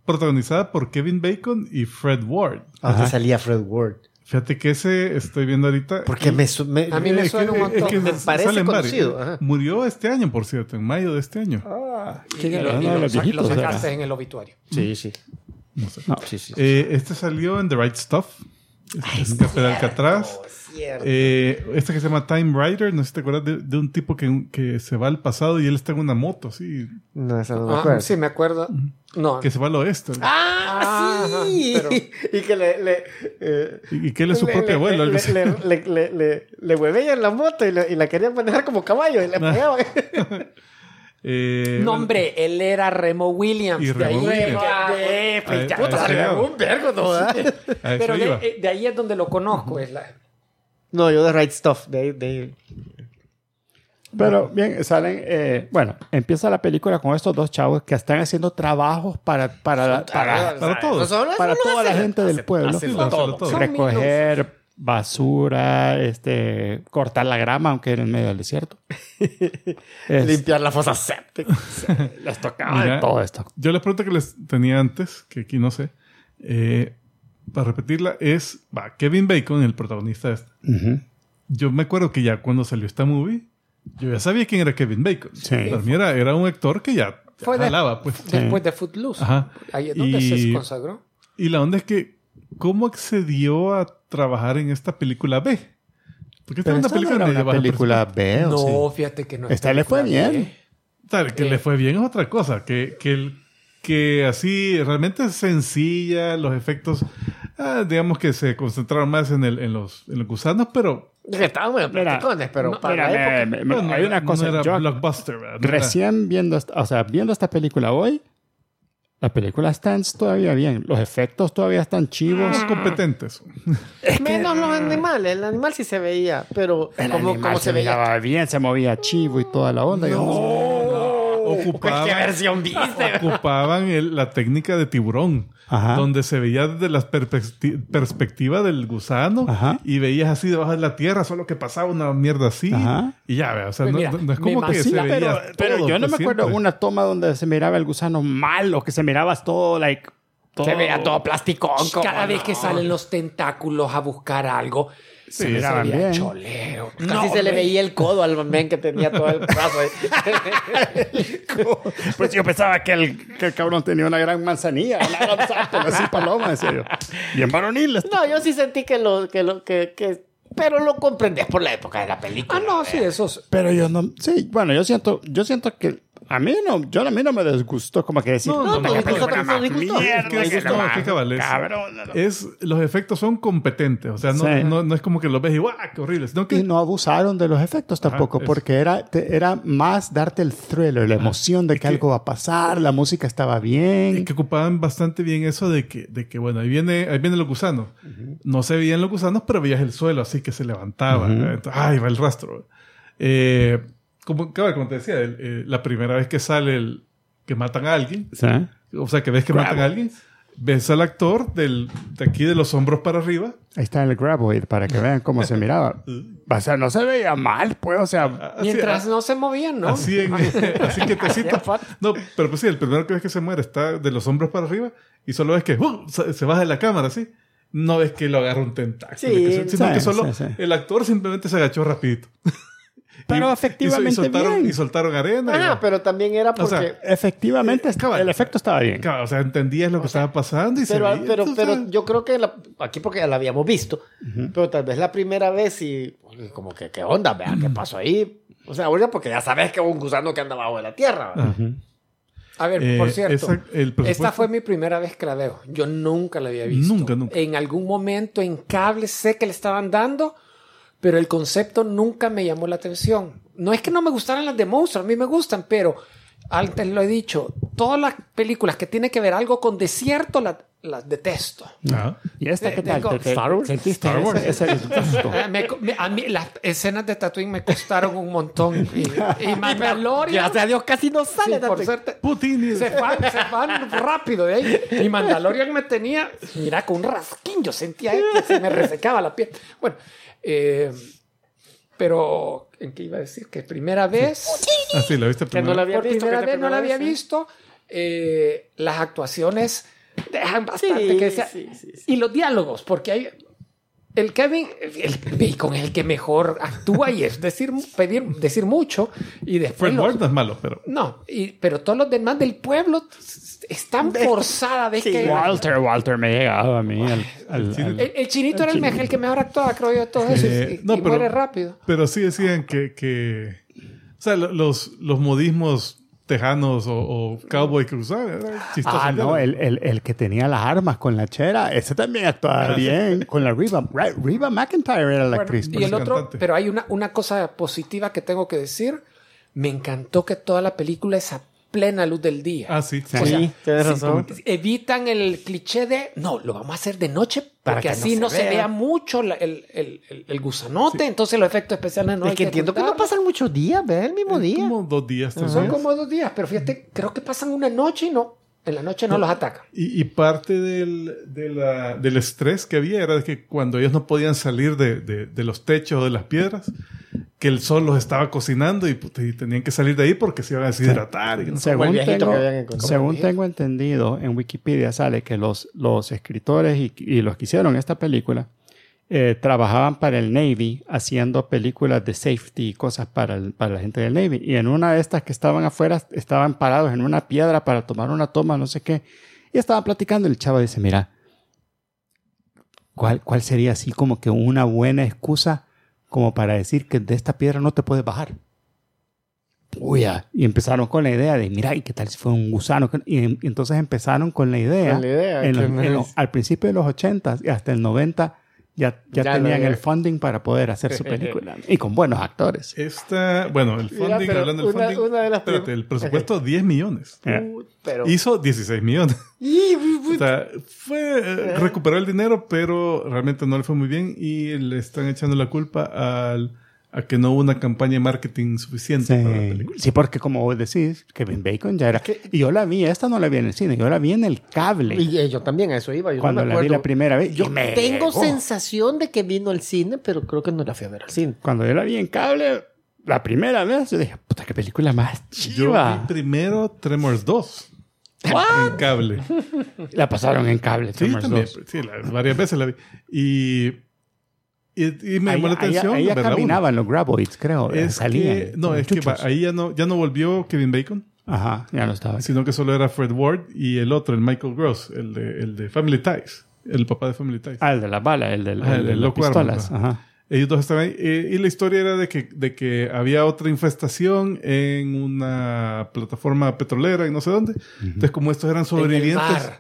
protagonizada por Kevin Bacon y Fred Ward. Aunque salía Fred Ward. Fíjate que ese estoy viendo ahorita. Porque me, A mí me suena un montón. es que Me parece conocido, ajá. Murió este año, por cierto, en mayo de este año. Y, y lo, y lo los sa- lo viejitos sacaste en el obituario. Sí, sí. No. sí, sí. Eh, este salió en The Right Stuff. Este, Café de Alcatraz. Cierto. Eh, este que se llama Time Rider, no sé si te acuerdas de, de un tipo que, que se va al pasado y él está en una moto, así, No, esa no me Ah, acuerdo. sí, me acuerdo. No. que se va al oeste. ¡Ah, Ajá, sí! pero- Y que le... le eh, Y, que él es su le- propio le- abuelo, le, así. le, le, la moto y, le- y la querían manejar como caballo y le Ah. pegaban. [laughs] Eh, No, hombre, él era Remo Williams. Y de ahí, Williams. Eh, pues, [laughs] pero de, eh, de ahí es donde lo conozco. Es la, No, yo de Right Stuff. De, de. Pero bien, salen. eh, bueno, empieza la película con estos dos chavos que están haciendo trabajos para, para, para, para todos. Para toda la gente del pueblo. recoger basura, este, cortar la grama, aunque era en medio del desierto. [laughs] Es- Limpiar la fosa séptica. [laughs] les tocaba Mira, de todo esto. Yo la pregunta que les tenía antes, que aquí no sé, eh, para repetirla, es, va, Kevin Bacon, el protagonista de esta. Ujú. Yo me acuerdo que ya cuando salió esta movie, yo ya sabía quién era Kevin Bacon. Sí. Para mí era, era un actor que ya, ya Fue de- jalaba, pues. Después de Footloose. Ajá. Ahí es donde Y- se consagró. Y la onda es que, ¿cómo accedió a trabajar en esta película B? Porque esta Pero es una esta no película era de una película B, ¿o No, sí? fíjate que no. es Esta le fue película bien. Claro, que Eh. le fue bien es otra cosa. Que, que, que así realmente es sencilla, los efectos, ah, digamos que se concentraron más en, el, en, los, en los gusanos, pero estaban muy platicones, pero no, para mira, la época... me- me- bueno, hay no una era- cosa. no era yo blockbuster. No era- recién viendo, o sea, viendo esta película hoy, la película está todavía bien. Los efectos todavía están chivos. Competentes. Menos los animales. El animal sí se veía, pero El como, animal como se se veía... bien, se movía chivo y toda la onda. No sé. Ocupaban, ¿Qué versión viste? ocupaban el- la técnica de tiburón. Ajá. Donde se veía desde la perspecti- perspectiva del gusano Ajá. y veías así debajo de la tierra, solo que pasaba una mierda así. Ajá. Y ya, o sea, Pues no, mira, no es como que se veía pero, yo no me acuerdo siempre. una toma donde se miraba el gusano mal o que se miraba todo, like. Todo, Se veía todo plasticón. como Cada vez que no. salen los tentáculos a buscar algo, Se se miraban veía bien. cholero. Casi No, se le veía el codo al men que tenía todo el brazo ahí. [laughs] Pues yo pensaba que el, que el cabrón tenía una gran manzanilla, una gran sapo, así paloma, en serio. Bien varonil. esto. No, yo sí sentí que lo... Que lo que, que... Pero lo comprendés por la época de la película. Ah, no, sí, esos. Pero yo no. Sí, bueno, yo siento, yo siento que. A mí no, yo a mí no me disgustó como que decir, No, no, "Puta, no, Es es es- cabrón, no". es los efectos son competentes o sea no, Sí. no, no es como que los ves y ¡guau! qué horrible que Y no abusaron de los efectos tampoco, es- porque era, te- era más darte el thriller, la emoción de que, que- algo va a pasar, la música estaba bien. y que ocupaban bastante bien eso de que, de que bueno ahí viene ahí vienen los gusanos no se veían los gusanos pero veías el suelo así que se levantaba. Entonces, ay va el rastro eh, como, cabal, como te decía el- eh, la primera vez que sale el que matan a alguien ¿Sí? o sea que ves que matan a alguien ves al actor del, de aquí de los hombros para arriba Ahí está el graboid para que vean cómo se miraba. [laughs] O sea, no se veía mal, pues, o sea, así- Mientras no se movían, ¿no? Así, en, [laughs] [laughs] así que te. No, pero pues sí, el primero que ves que se muere está de los hombros para arriba y solo ves que ¡uh! se, se baja de la cámara, así. No ves que lo agarra un tentáculo, Sí, que sino sí, que solo sí, sí. el actor simplemente se agachó rapidito. Pero Y- efectivamente y, soltaron, bien. y soltaron arena. Ah, pero también era porque... sea, efectivamente Eh, cabal. el efecto estaba bien. Claro, o sea, entendías lo que estaba pasando y se pero, veía. pero, Entonces, pero yo creo que la- aquí porque ya la habíamos visto, pero tal vez la primera vez y como que qué onda, vea, qué pasó ahí. O sea, ahorita porque ya sabes que hubo un gusano que anda bajo de la tierra. ¿verdad? A ver, Eh, por cierto, esa- presupuesto- esta fue mi primera vez que la veo. Yo nunca la había visto. Nunca, nunca. En algún momento en cable sé que le estaban dando, pero el concepto nunca me llamó la atención. No es que no me gustaran las de monstruos, a mí me gustan, pero antes lo he dicho, todas las películas que tienen que ver algo con desierto las, las detesto. Ah. ¿Y esta De- qué tal? tengo- ¿Te- te- Star Wars. ¿Sentiste Star Wars. ese, ese disgusto? Eh, me- me- a mí las escenas de Tatooine me costaron un montón. Y, y [laughs] Mandalorian... Gracias a Dios casi no Sí, sale. por tanto. suerte. Putin y- Se van, se van rápido de ahí. Y Mandalorian me tenía, mira, con un rasquín. Yo sentía que se me resecaba la piel. Bueno, eh, pero, ¿en qué iba a decir? Que primera vez, Ah, sí, la viste Que no la había por visto. primera vez no la había vez, visto. eh, las actuaciones dejan bastante Sí, que desear. sí, sí, sí. Y los diálogos, porque hay el Kevin, el Bacon es el que mejor actúa y es decir, pedir, decir mucho. Y después. Fred los- Ward no es malo, pero. no, y, pero todos los demás del pueblo están forzadas. ¿ves Sí, que Walter, Walter me llegaba a mí. al- al- al- el, el chinito era el, me- el que mejor actuaba, creo yo, de todos esos. Eh, y, no, y pero- muere rápido. Pero sí decían que. que o sea, lo- los, los modismos tejanos o, o cowboy eran chistosos. Ah, no, el, el, el que tenía las armas con la chera, ese también actuaba bien. Con la Reba. Ra- Reba McIntyre era la Bueno, actriz. y el otro, cantante. pero hay una, una cosa positiva que tengo que decir. Me encantó que toda la película es a plena luz del día. Ah, sí. Sí, O sea, tienes razón. Evitan el cliché de, no, lo vamos a hacer de noche Para que no así se no se, vea. mucho la- el, el- el- el gusanote, entonces los efectos especiales no es hay que entiendo que no pasan muchos días, ve el mismo día. Como dos días, tres Son días. como dos días, pero fíjate, creo que pasan una noche y no, en la noche no los atacan. Y, y parte del, de la- del estrés que había era de que cuando ellos no podían salir de, de- de los techos o de las piedras, que el sol los estaba cocinando y, y tenían que salir de ahí porque se iban a deshidratar. y no tengo, según tengo entendido, en Wikipedia sale que los, los escritores y, y los que hicieron esta película eh, trabajaban para el Navy haciendo películas de safety y cosas para, el- para la gente del Navy. Y en una de estas que estaban afuera, estaban parados en una piedra para tomar una toma, no sé qué. Y estaban platicando. El chavo dice, mira, ¿cuál, ¿cuál sería así como que una buena excusa como para decir que de esta piedra no te puedes bajar? Puya. Y empezaron con la idea de, mira, ¿y qué tal si fue un gusano? Y, y entonces empezaron con la idea. La idea, en los- en los- al principio de los 80 y hasta el 90 ya, ya, Ya tenían el funding para poder hacer su película. y con buenos actores. Esta, bueno, el funding, hablando del una- funding, una de las espérate, el presupuesto [laughs] 10 millones. Eh, Pero... Hizo 16 millones. [laughs] O sea, fue, eh, recuperó el dinero, pero realmente no le fue muy bien y le están echando la culpa al, a que no hubo una campaña de marketing suficiente para la película. sí, porque como vos decís, Kevin Bacon ya era. Y yo la vi, esta no la vi en el cine, yo la vi en el cable. Y eh, yo también a eso iba. Yo no cuando me la vi la primera vez. Yo me tengo llegó. sensación de que vino al cine, pero creo que no la fui a ver al cine. Cuando yo la vi en cable, la primera vez, yo dije, puta, qué película más Yo chiva. vi primero Tremors 2 en cable. La pasaron en cable, Sí, Tremors también. 2. Sí, la- varias veces la vi. Y, y, y me llamó la atención. Ahí ya la caminaban los graboids, creo. Es salían. que, no, es que chuchos. ahí ya no, ya no volvió Kevin Bacon, Ajá, ya no estaba. sino que solo era Fred Ward y el otro, el Michael Gross, el de, el de Family Ties, el papá de Family Ties. Ah, el de las balas, el, Ah, el el de las pistolas. ajá. Ajá. Ellos dos estaban ahí. eh, y la historia era de que, de que había otra infestación en una plataforma petrolera y no sé dónde. Entonces, como estos eran En el sobrevivientes.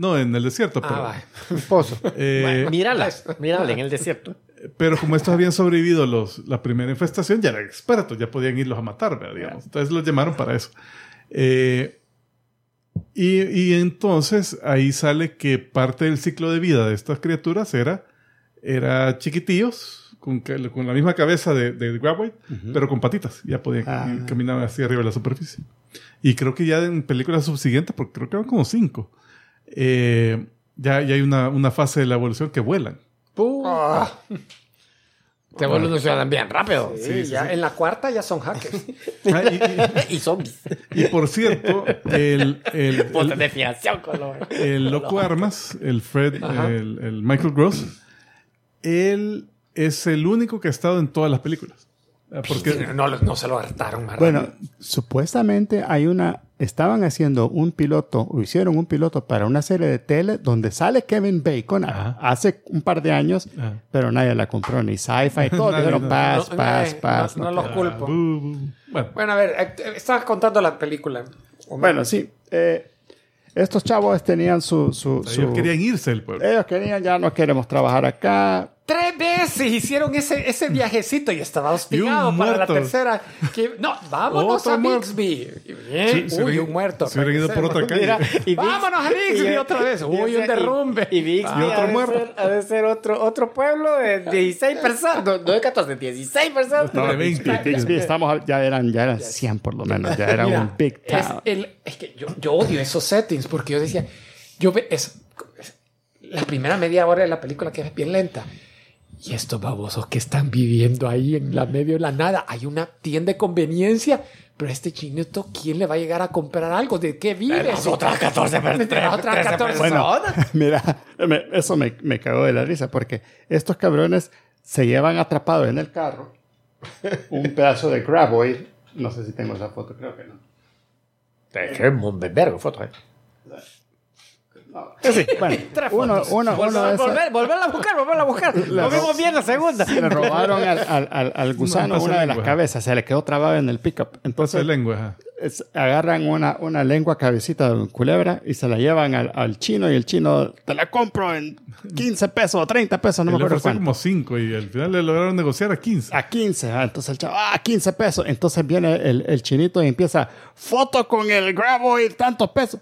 No, en el desierto. Ah, pero, vaya. [laughs] Un pozo. [laughs] eh, mírala, [laughs] mírala en el desierto. pero como estos habían sobrevivido los, la primera infestación, ya eran expertos, ya podían irlos a matar, ¿verdad? digamos. Entonces los llamaron para eso. Eh, y, y entonces ahí sale que parte del ciclo de vida de estas criaturas era, era chiquitillos, con, con la misma cabeza de, de Graboid, pero con patitas. Ya podían Ah. caminaban así arriba de la superficie. Y creo que ya en películas subsiguientes, porque creo que eran como cinco, eh, ya, ya hay una, una fase de la evolución que vuelan. Ah. Te evolucionan bien rápido. Sí, ya en la cuarta ya son hackers. [laughs] Ah, y- y- [laughs] Y zombies. Y por cierto, el, el, [laughs] el, el loco Armas, el Fred, el, el Michael Gross, él es el único que ha estado en todas las películas. Ah, Porque no, lo- no se lo hartaron más Bueno, supuestamente hay una. Estaban haciendo un piloto, o hicieron un piloto para una serie de tele donde sale Kevin Bacon a- hace un par de años, Ajá. pero nadie la compró, ni sci-fi, [laughs] todo. Nadie, Dijeron, no. paz, No, paz, eh, paz. no- no no quiero". los culpo. Bu, bu. Bueno, Bueno, a ver, eh, estabas contando la película. Bueno, sí. eh, estos chavos tenían su. su, su- ellos querían irse del pueblo. ellos querían, ya no queremos trabajar acá. Tres veces hicieron ese, ese viajecito y estaba hostigado Y para la tercera. Que, no, vámonos Otro a. Bixby. Y bien, Sí, uy, un muerto. se hubieran ido por otra calle. Mira, y Vámonos a Bixby otra vez. Uy, un derrumbe. Y, y Bixby Y otro ha de muerto. ser- ha de ser otro, otro pueblo de 16 personas. No, no de 14, 16 personas. No, de 20. Bixby, estamos, ya, eran, ya eran 100 por lo menos, ya era Mira, un big es, town. el- es que yo, yo odio esos settings porque yo decía, yo ve, es, es- la primera media hora de la película que es bien lenta Y estos babosos que están viviendo ahí en la medio de la nada. Hay una tienda de conveniencia. Pero a este chinito, ¿quién le va a llegar a comprar algo? ¿De qué vive? Las otras 14 De las otras 14 Bueno, [laughs] personas. [laughs] mira, me- eso me, me cagó de la risa porque estos cabrones se llevan atrapados en el carro [laughs] un pedazo de graboid. No sé si tengo esa foto, creo que no. Qué vergo foto, eh. [laughs] Sí, bueno, uno, uno, uno de Volver, volverla a buscar, volverla a buscar. [laughs] Lo vimos bien la segunda. le robaron al, al, al, al gusano pasa una de las lengua. cabezas, se le quedó trabado en el pickup. Entonces lengua. ajá. es- agarran una, una lengua cabecita de culebra y se la llevan al, al chino y el chino te la compro en 15 pesos o 30 pesos, no Y me acuerdo cuánto. como 5 y al final le lograron negociar a 15. A 15, ah, entonces el chavo, ah, 15 pesos. Entonces viene el, el chinito y empieza, foto con el graboid, tantos pesos.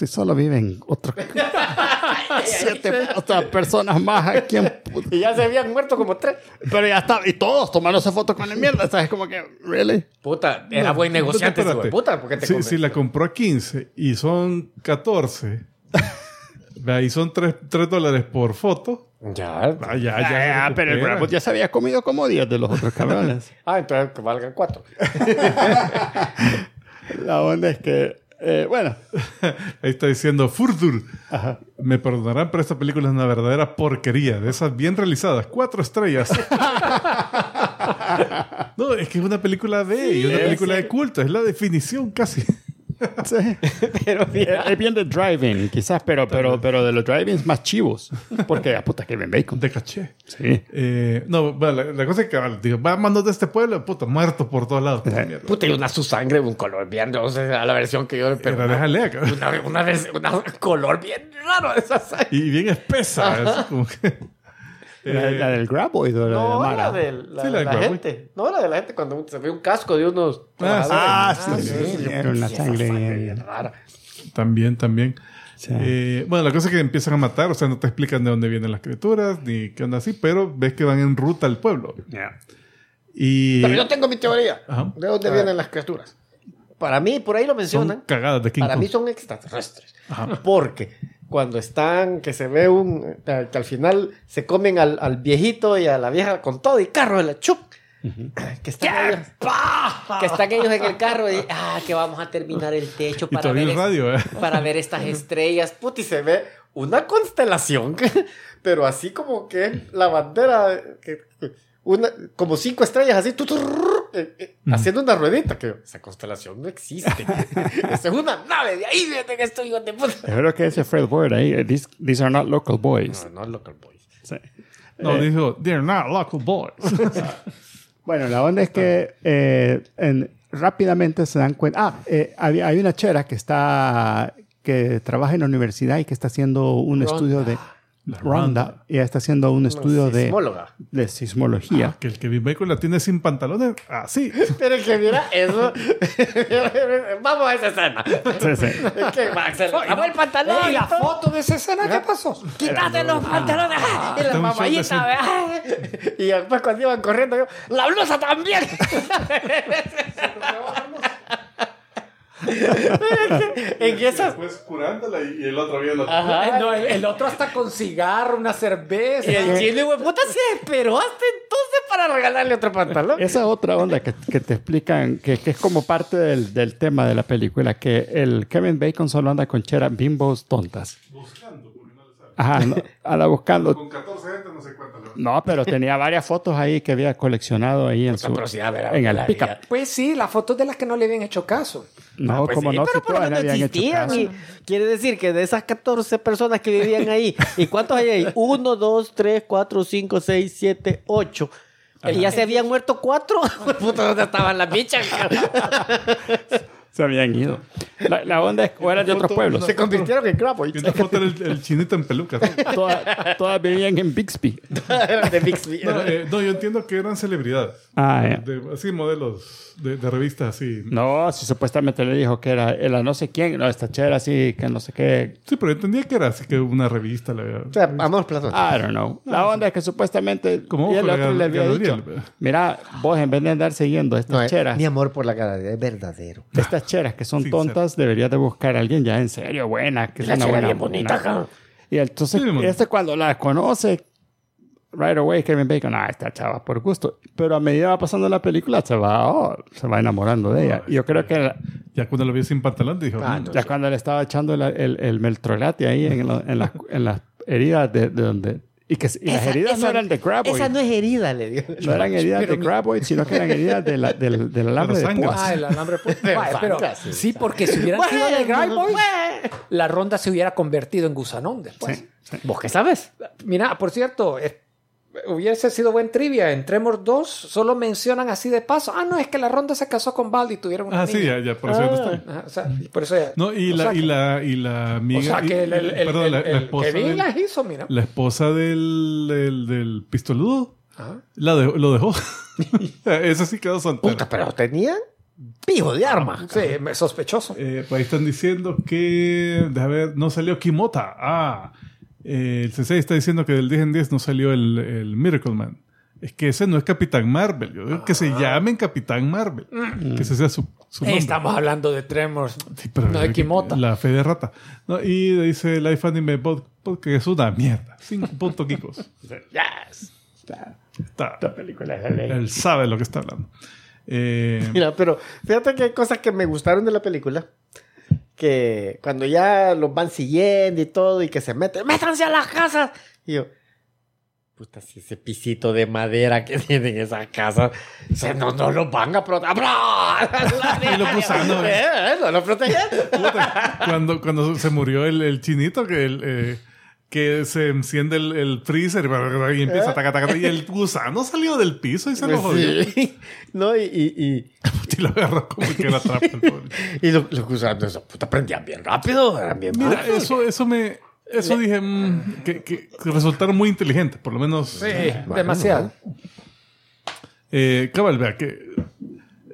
Si solo viven otros [laughs] siete otras personas más aquí en puta. Y ya se habían muerto como tres. Pero ya está, y todos tomándose foto con el mierda, ¿sabes? Como que, ¿really? Puta, era No, buen negociante, no, güey. Puta, porque te si, si la compró a 15 y son 14, vea, y son 3, dólares por foto. Ya. Ah, ya, ya. Ah, se pero el ya se había comido como 10 de los otros cabrones. [laughs] Ah, entonces que valgan cuatro. [laughs] La onda es que, eh, bueno, [laughs] Ahí está diciendo Furdur. Me perdonarán, pero esta película es una verdadera porquería. De esas bien realizadas. Cuatro estrellas. [laughs] no, es que es una película B y una película de culto. Es la definición casi. [laughs] sí. Pero Es mira. es bien de driving, quizás, pero, pero, pero de los drivings más chivos. Porque, a puta, que ven bacon. De caché. Sí. Eh, no, bueno, la, la cosa es que vale, digo, va mando de este pueblo, puta, muerto por todos lados. Puta mierda. Puta, y una su sangre, un color bien, no sé, a la versión que yo Pero pero déjale acá. una, una, una color bien raro de esa sangre. Y bien espesa. así como que- La, Eh, la del graboid o la de No, Mara. la de la, Sí, la de la gente. No, la de la gente cuando se ve un casco de unos. Ah, sí, sí, sí, era una Y esa sangre rara. También, también. Sí. Eh, bueno, la cosa es que empiezan a matar, o sea, no te explican de dónde vienen las criaturas, ni qué onda así, pero ves que van en ruta al pueblo. Yeah. Y Pero yo tengo mi teoría. Ajá. ¿De dónde vienen las criaturas? Para mí, por ahí lo son mencionan. cagadas de King Para Kong. mí son extraterrestres. Porque cuando están, que se ve un. que al final se comen al, al viejito y a la vieja con todo y carro de la chup. Que están, ellos, que están ellos en el carro y ah, que vamos a terminar el techo para ver, radio, ¿eh? para ver estas estrellas. Puti, se ve una constelación, [laughs] pero así como que la bandera, que- que una, como cinco estrellas así, eh, eh, haciendo una ruedita, que esa constelación no existe. [laughs] Esa es una nave, de ahí vienen estos hijos de puta. Creo que ese Fred Ward ahí. eh, These, these are not local boys. No, no local boys. Sí. No, dijo, they're not local boys. [laughs] Bueno, la onda es que eh, en- rápidamente se dan cuenta. Ah, eh, hay, hay una chera que está que trabaja en la universidad y que está haciendo un Ronda. estudio de Ronda y está haciendo un estudio de, Sismóloga. de sismología. que el Kevin Bacon la tiene sin pantalones, así. [laughs] Pero que mira, eso. [laughs] Vamos a esa escena. Sí, sí. Es que Axel, ¡Vamos el pantalón! ¿Y la foto de esa escena qué pasó? ¡Quítate los pantalones! ¡Ah! Y la Está un show mamallita, ¿verdad? Y después cuando iban corriendo, yo, ¡la blusa también! [laughs] [laughs] en esas. Después curándola y el otro viendo. Ajá. No, el, el otro hasta con cigarro, una cerveza. Y el chile, güey, puta, se esperó hasta entonces para regalarle otro pantalón. Esa otra onda que, que te explican, que, que es como parte del, del tema de la película, que el Kevin Bacon solo anda con chera bimbos tontas. Buscando, porque no le sabe. Ajá, no, anda buscando. Con 14 gente no sé No, pero tenía varias fotos ahí que había coleccionado ahí en su pero sí, a ver, en el la pickup. vida. Pues sí, las fotos de las que no le habían hecho caso. No, Pues como sí, no, pero si por lo todas habían hecho existían. caso. Y quiere decir que de esas 14 personas que vivían ahí, ¿y cuántos hay ahí? 1, 2, 3, 4, 5, 6, 7, 8. Y ya se habían muerto cuatro. [laughs] Puta, ¿dónde estaban las bichas? [laughs] Se habían ido. La, la onda es, o eran de otros pueblos. se convirtieron en Craboy. Y una foto era el, el chinito en pelucas. ¿no? [laughs] Todas, todas vivían en Bixby. de Bixby. No, eh, no, yo entiendo que eran celebridades. Ah. De- así, modelos de, de revistas así. No, si supuestamente le dijo que era el a no sé quién, no, esta chera así, que no sé qué. Sí, pero yo entendía que era así que una revista. La, O sea, vamos Platón. I don't know. La onda es que supuestamente. Como y el otro le había dicho: Mira, vos en vez de andar siguiendo estas No, eh, cheras, mi amor por la cara es verdadero. estas que son Sincero. tontas, deberías de buscar a alguien ya en serio, buena, que La sea una buena. bien bonita. Y entonces, Sí, este cuando la conoce, right away Kevin Bacon, ah, esta chava por gusto. Pero a medida va pasando la película, se va, oh, se va enamorando de ella. Y yo creo que Ya cuando lo vi sin pantalón, dijo, Ah, "Mm, no. ya cuando le estaba echando la- el, el meltrolate ahí en, la- en, las- en las heridas de, de donde... Y, que, y las Esa- heridas esa- no eran de graboid. Esa no es herida, le digo. No eran heridas Pero de graboid, sino que eran heridas de la- del, del alambre de sangre. púas. Ah, el alambre De Vaya, [laughs] pero sangre, sí. sí, porque si hubieran sido de bueno. la ronda se hubiera convertido en gusanón después. Sí, sí. ¿Vos qué sabes? Mira, por cierto, hubiese sido buen trivia. En Tremor 2 solo mencionan así de paso. Ah, no, es que la ronda se casó con Baldi y tuvieron una Ah, sí, niña. ya, ya, por eso ya no está. Ajá, o sea, por eso ya- No, y o la, sea y la, y la amiga. O sea que el, el, el- perdón, la, el- la esposa del, las hizo, mira. la esposa del, del, del pistoludo Ajá. la dejó- lo dejó. [laughs] Esa sí quedó soltera. Puta, pero tenían pijo de armas. Sí, sospechoso. Eh, pues ahí están diciendo que, déjame ver, no salió Kimota. Ah, eh, el Sensei está diciendo que del 10 en 10 no salió el, el Miracle Man. Es que ese no es Capitán Marvel. Yo digo que se llamen Capitán Marvel. Que ese sea su, su nombre. Estamos hablando de Tremors, Sí, pero no de Kimota. La fe de rata. No, y dice Life Anime Pod- Podcast es una mierda. Cinco puntos kikos. [laughs] Yes. Esta, Está, esta película es de ley. él sabe lo que está hablando. Eh, Mira, pero fíjate que hay cosas que me gustaron de la película. Que cuando ya los van siguiendo y todo, y que se meten, ¡métanse a las casas! Y yo, puta, si ese pisito de madera que [laughs] tienen esas casas, se, no, no los van a proteger. [laughs] Y los gusanos. ¿Eh? [laughs] ¿Eh? No los protegen. cuando, cuando se murió el, el chinito, que, el, eh, que se enciende el, el freezer y empieza a taca, taca, taca, y el gusano salió del piso y se lo jodió. Sí. No, y, y, y, Y lo agarró como que era [laughs] pobre. y los, los gusanos, esos, puta, prendían bien rápido, eran bien Mira, eso, eso me... Eso dije mm, que, que resultaron muy inteligentes, por lo menos. Sí, demasiado. Eh, cabal, vea, que,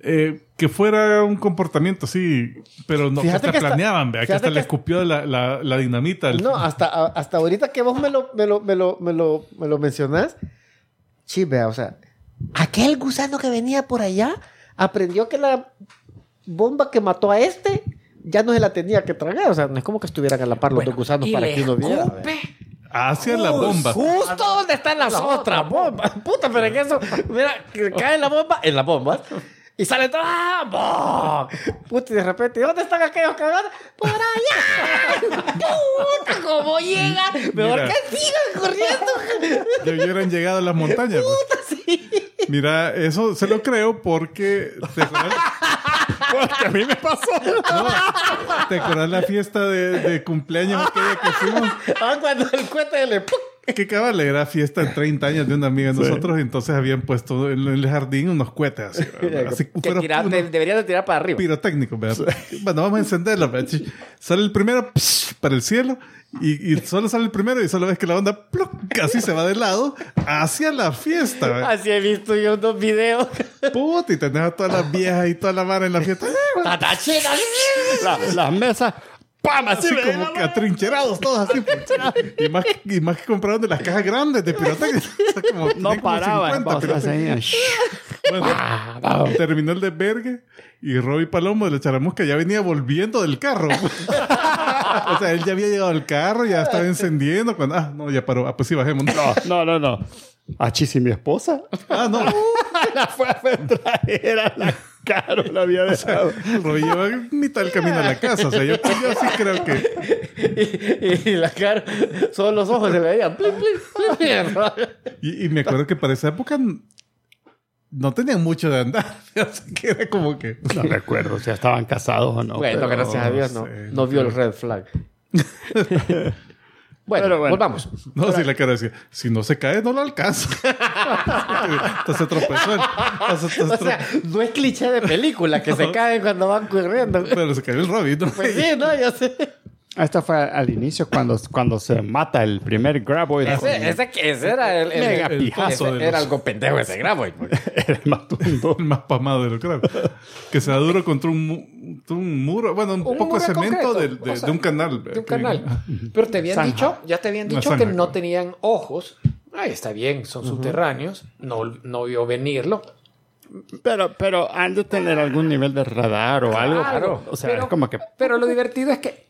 eh, que fuera un comportamiento así, pero no, que Fíjate hasta que hasta- planeaban, vea, que hasta le que- escupió la, la, la dinamita. No, hasta, hasta ahorita que vos me lo, me lo, me lo, me lo, me lo mencionás, sí, vea, o sea, aquel gusano que venía por allá aprendió que la bomba que mató a este ya no se la tenía que tragar. O sea, no es como que estuvieran a la par los Bueno, dos gusanos para que uno viera. hacia la bomba. Justo donde están las otras bombas. Puta, pero en eso, mira, que cae la bomba en la bomba. Y sale todo. ¡ah! ¡bom! Puta, y de repente, ¿dónde están aquellos cagados? ¡Por allá! ¡Puta! ¿Cómo llegan? Mejor Mira. que sigan corriendo. Ya hubieran llegado a las montañas. pues. Mira, eso se lo creo porque... ¿Te acuerdas, Porque a mí me pasó. ¿te acuerdas la fiesta de, de cumpleaños aquella que fuimos? Ah, cuando el cohete le... Que cabal, era fiesta de 30 años de una amiga de nosotros y entonces habían puesto en el jardín unos cohetes así. de- deberían de tirar para arriba. pirotécnicos, ¿verdad? Bueno, vamos a encenderlo. ¿verdad? Sale el primero psh, para el cielo y, y solo sale el primero y solo ves que la onda casi se va de lado hacia la fiesta. ¿verdad? Así he visto yo unos videos. Puta, y tenés a todas las viejas y toda la vara en la fiesta. La- las mesas, ¡pam! Así, como que atrincherados todos así. y, más, y más que compraron de las cajas grandes de pirotecnia. [laughs] O sea, como- No paraban. 50 Vamos a pirotecnia. hacer- Bueno, [laughs] terminó el desvergue y Robbie Palomo de la Charamusca ya venía volviendo del carro. [laughs] o sea, él ya había llegado al carro, ya estaba encendiendo. Cuando, ah, no, ya paró. Ah, pues sí, bajemos. No, no, no. ¿A Chis y mi esposa? Ah, no. la fue a traer a la caro, la había dejado. [laughs] Robbie lleva mitad del camino a la casa. O sea, yo, yo sí creo que. y, y la cara, solo los ojos se veían. Plin, plin. Y, y me acuerdo que para esa época no tenían mucho de andar. [laughs] O sea, que era como que. No recuerdo si estaban casados o no. Bueno, pero- gracias a Dios no, sé, no vio el red flag. [laughs] bueno, Pero bueno. volvamos. No, si la cara decía, si no se cae, no lo alcanza. [laughs] Entonces se tropezó. él. Entonces, se O sea, no es cliché de película que se caen cuando van corriendo. Pero se cayó el Robin, ¿no? Pues sí, no, yo sé. Esto fue al inicio cuando, cuando se mata el primer Graboid. Ese, ese, ese era el, el, Mega el- pijazo ese de los- Era algo pendejo ese grabo. el matundo. El más pamado de lo creo. Que se da duro contra un, un muro. Bueno, un, Un poco de cemento del- de, o sea, de un canal. de un canal. Pero te habían dicho, ya te habían dicho que no tenían ojos. Ay, está bien, son subterráneos. No, no vio venirlo. Pero, pero han de tener algún nivel de radar o algo. Claro, O sea, pero- es como que. Pero lo divertido es que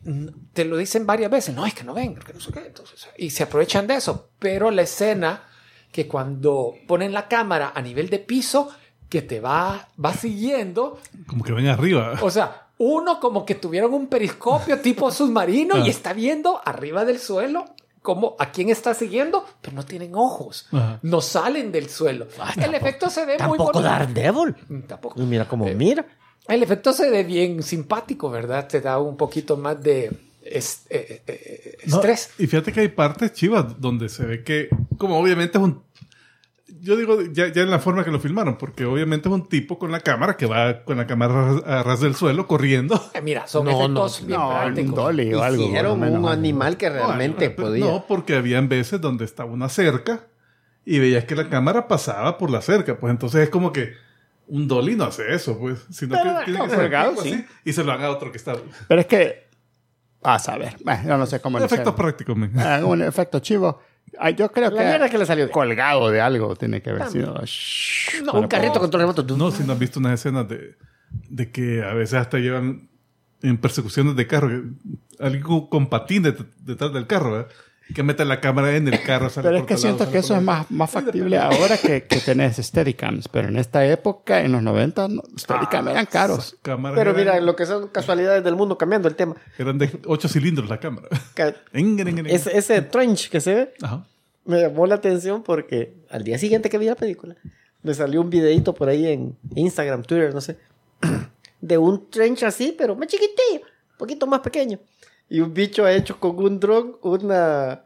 te lo dicen varias veces. No, es que no ven, que no sé qué. Entonces, y se aprovechan de eso. Pero la escena que cuando ponen la cámara a nivel de piso, que te va, va siguiendo. Como que ven arriba. O sea, uno como que tuvieron un periscopio tipo [laughs] submarino Ah. y está viendo arriba del suelo como a quién está siguiendo, pero no tienen ojos. Ajá. No salen del suelo. Ah, el efecto se ve muy Tampoco bonito. Daredevil. Mm, Tampoco. Y mira cómo Eh, mira. El efecto se ve bien simpático, ¿verdad? Te da un poquito más de es- eh, eh, No, estrés. y fíjate que hay partes chivas donde se ve que, como obviamente es un. Yo digo ya, ya en la forma que lo filmaron, porque obviamente es un tipo con la cámara que va con la cámara a ras- del suelo corriendo. Eh, Mira, son No, efectos no, bien No, prácticos. dolly o algo. Hicieron menos. un animal que realmente No, podía. No, porque habían veces donde estaba una cerca y veías que la cámara pasaba por la cerca. Pues entonces es como que un dolly no hace eso, pues. Sino Pero, que tiene que ser sí. así, y se lo haga otro que está. Pero es que. A saber. Bueno, yo no sé cómo lo Efectos prácticos. Ah, un efecto chivo. Ah, yo creo La que. mierda que le salió. Colgado de algo tiene que haber sido. No, un carrito con todo remoto. No, si no has visto unas escenas de, de que a veces hasta llevan en persecuciones de carro, que- algo con patines det- detrás del carro, ¿verdad? Que mete la cámara en el carro. sale Pero es que siento lado, que eso es más, más factible ahora que, que tenés Steadicams. Pero en esta época, en los 90, no, Steadicam eran caros. Pero eran, mira, lo que son casualidades del mundo, cambiando el tema. eran de 8 cilindros la cámara. [laughs] Ese, ese trench que se ve Ajá. me llamó la atención porque al día siguiente que vi la película, me salió un videito por ahí en Instagram, Twitter, no sé, [clears throat] de un trench así, pero más chiquitillo, un poquito más pequeño. Y un bicho ha hecho con un dron una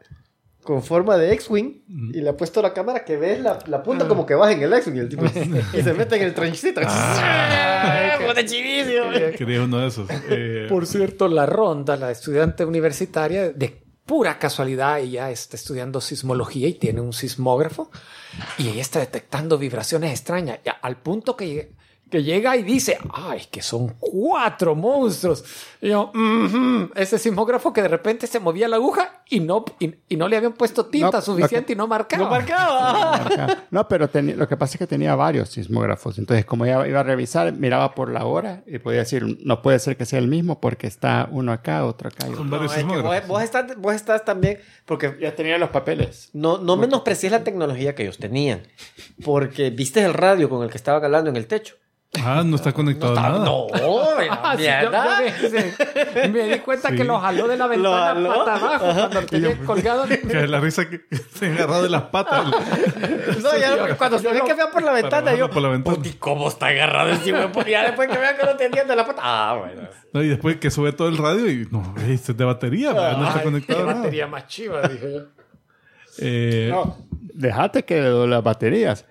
con forma de X-Wing y le ha puesto la cámara que ves la, la punta como que baja en el X-Wing y el tipo [laughs] y se mete en el. [laughs] ¡Puta chivísimo! Quería uno de esos. [laughs] Eh, Por cierto, la ronda, la estudiante universitaria, de pura casualidad, ella está estudiando sismología y tiene un sismógrafo y ella está detectando vibraciones extrañas al punto que, que llega y dice, ay, que son cuatro monstruos. Y yo, "Ujú". ese sismógrafo que de repente se movía la aguja y no, y, y no le habían puesto tinta No, suficiente y no marcaba. ¡No marcaba! [laughs] Acá. No, pero teni- lo que pasa es que tenía varios sismógrafos. Entonces, como ella iba a revisar, miraba por la hora y podía decir, no puede ser que sea el mismo porque está uno acá, otro acá. son varios No, es que vos, sismógrafos. vos estás, vos estás también, porque Ya tenía los papeles. no, no menosprecies la tecnología que ellos tenían, porque viste el radio con el que estaban hablando en el techo. Ah, no está conectado a nada. No, [laughs] Ah, sí, yo- yo me, me di cuenta Sí. que lo jaló de la ventana pata abajo cuando lo tenía colgado. [laughs] Que la risa que [laughs] se ha agarrado de las patas. No, ya, cuando se ve que vean por la ventana, yo. por la ventana. "Puti, ¿Cómo está agarrado encima? Pues ya después que vean que no tenía de la pata. Ah, bueno. No, y después que sube todo el radio y no, este es de batería, ¿verdad? no está conectado nada. batería más chiva, dije yo. Eh, No, déjate que de las baterías.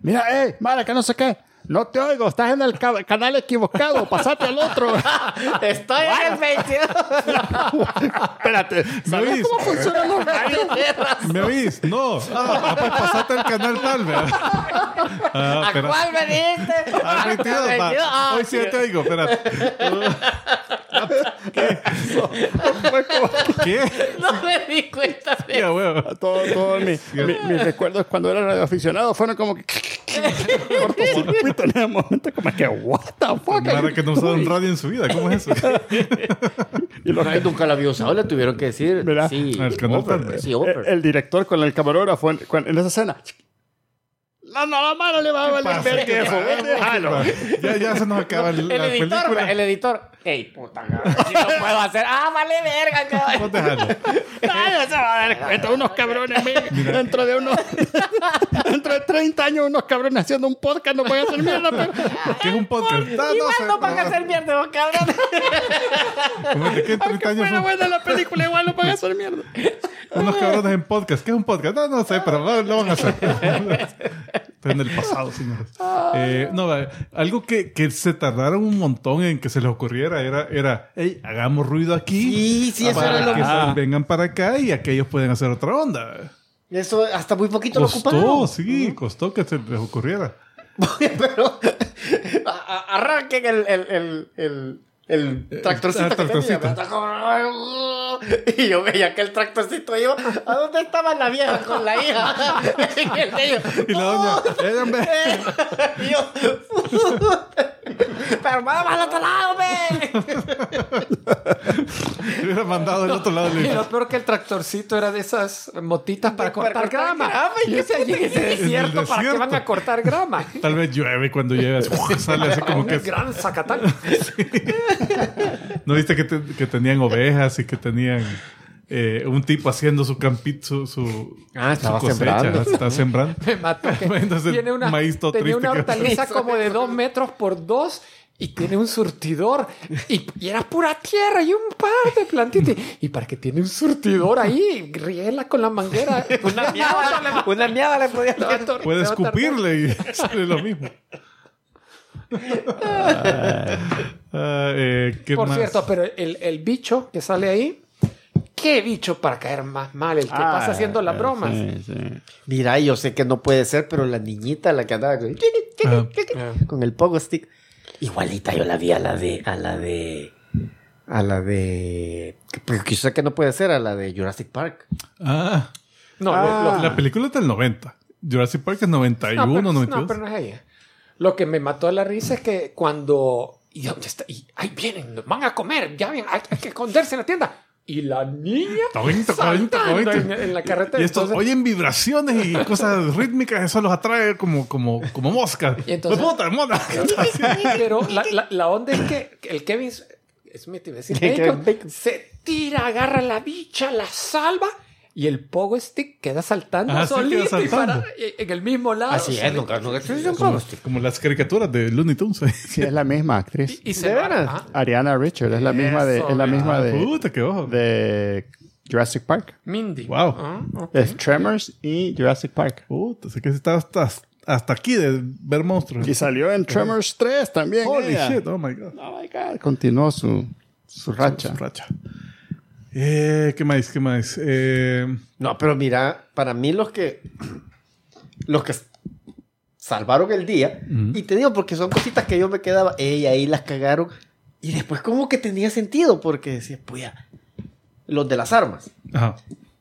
Mira, eh, Mara, que no sé qué. No te oigo, estás en el ca- canal equivocado, pasate al otro. [laughs] Estoy en el 22. [laughs] Espérate, ¿sabes oís? cómo funcionan los radios? ¿Me oís? No. Ah, pues pasate al canal tal, ¿verdad? [laughs] Ah, ¿A espera. cuál veniste? Ah, 22, va. 22. Ah, Hoy sí te oigo, espérate. ¿Qué? No me di cuenta de Ya, huevo. Todo, todo mi, mi- mis recuerdos cuando era radioaficionado fueron como que cortocircuito en ese momento, como que, what the fuck. Mara que no usaba un radio en su vida, ¿cómo es eso? [laughs] Y los Ay, nunca la había usado, le tuvieron que decir. Mira. Sí, El Thunder. sí, el, Oprah. el director con el camarógrafo en, en esa escena. No, no, la mano le va a valer pasa? déjalo. Ya, ya se nos acaba el- El la editor, película. el editor. Ey, puta, cabrón, si no puedo hacer. Ah, vale, verga, cabrón. No, [laughs] déjalo. Ay, no se va a dar cuenta, unos cabrones. mira, Dentro de unos. [laughs] dentro de 30 años, unos cabrones haciendo un podcast no pueden hacer mierda, pero. ¿Qué es un podcast? Ah, no, Igual sé, no van a hacer mierda, vos, cabrón. Como que en 30 Aunque años fuera son buena la película, igual no van a hacer mierda. unos cabrones en podcast. ¿Qué es un podcast? No, no sé, pero lo van a hacer. [laughs] En el pasado, señores. Eh, no, va, algo que, que se tardaron un montón en que se les ocurriera era, era hey, hagamos ruido aquí. Sí, sí, eso para era lo que más- vengan para acá y aquellos pueden hacer otra onda. Eso hasta muy poquito lo Costó, ocuparon. sí, costó que se les ocurriera. [laughs] Pero [laughs] arranquen el, el, el, el, el tractorcito. ¿verdad? Y yo veía que el tractorcito iba. ¿A dónde estaba la vieja con la hija? [laughs] Y el la doña, eh, [laughs] Y yo, [laughs] Pero más al otro lado, ve. [laughs] Hubiera mandado del otro lado. Y lo peor que el tractorcito era de esas motitas para Para cortar cortar grama. grama, Y yo decía, "Y en ese desierto, ¿para desierto. van a cortar grama? [laughs] Tal vez llueve cuando llega. Sale así como Un que. gran zacatán. ¿No viste que, te- que tenían ovejas y que tenían eh, un tipo haciendo su campito, su, su, Ah, estaba su sembrando. Estaba sembrando. [laughs] Me mató. que [laughs] Entonces, tiene una, maíz todo tenía triste una que- hortaliza [laughs] como de dos metros por dos y tiene un surtidor y, y era pura tierra y un par de plantitas. Y para que tiene un surtidor ahí, riela con la manguera. Una miada, le- una miada le podía tor- Puede escupirle y sale lo mismo. Ah, eh, ¿qué Por más? cierto, pero el, el bicho que sale ahí, ¿qué bicho para caer más mal? El que Ah, pasa haciendo las bromas. Sí, sí. Mira, yo sé que no puede ser, pero la niñita, la que andaba con, Ah. con el pogo stick, igualita yo la vi a la de, a la de, a la de, sé que no puede ser, a la de Jurassic Park. Ah, No, Ah. lo- lo- la película es del 90. Jurassic Park es 91, no, pero, 92. no, pero no es ella. Lo que me mató la risa es que cuando. ¿Y dónde está? Y ahí vienen, nos van a comer, ya vienen, hay, hay que esconderse en la tienda. Y la niña saltando en, en la carretera. Y estos Entonces- oyen vibraciones y cosas rítmicas, eso los atrae como, como, como moscas. Y entonces- Pues, puta, mona. Pero la, la, la onda es que el Kevin Smith, iba a decir, Bacon. se tira, agarra la bicha, la salva y el pogo stick queda saltando Ah, sí, solito queda y saltando. para- y- en el mismo lado. Así es, solito. nunca, nunca Como, como las caricaturas de Looney Tunes. Sí, es la misma actriz. Y, y se ¿De va- veras? ajá. Ariana Richard es la misma de, es la misma Ah, de, puta, qué ojo. de Jurassic Park. Mindy. Wow. Ah, ok. Es Tremors y Jurassic Park. Puta, sé que está hasta, hasta aquí de ver monstruos. Y salió en Tremors 3 también. Holy ella. shit, oh my god. Oh my God. Continuó su, su racha. Su racha. Eh, ¿Qué más? ¿Qué más? Eh, No, pero mira, para mí los que, los que salvaron el día, y te digo porque son cositas que yo me quedaba, ey, ahí las cagaron, y después como que tenía sentido, porque decía, pues ya, los de las armas, ajá.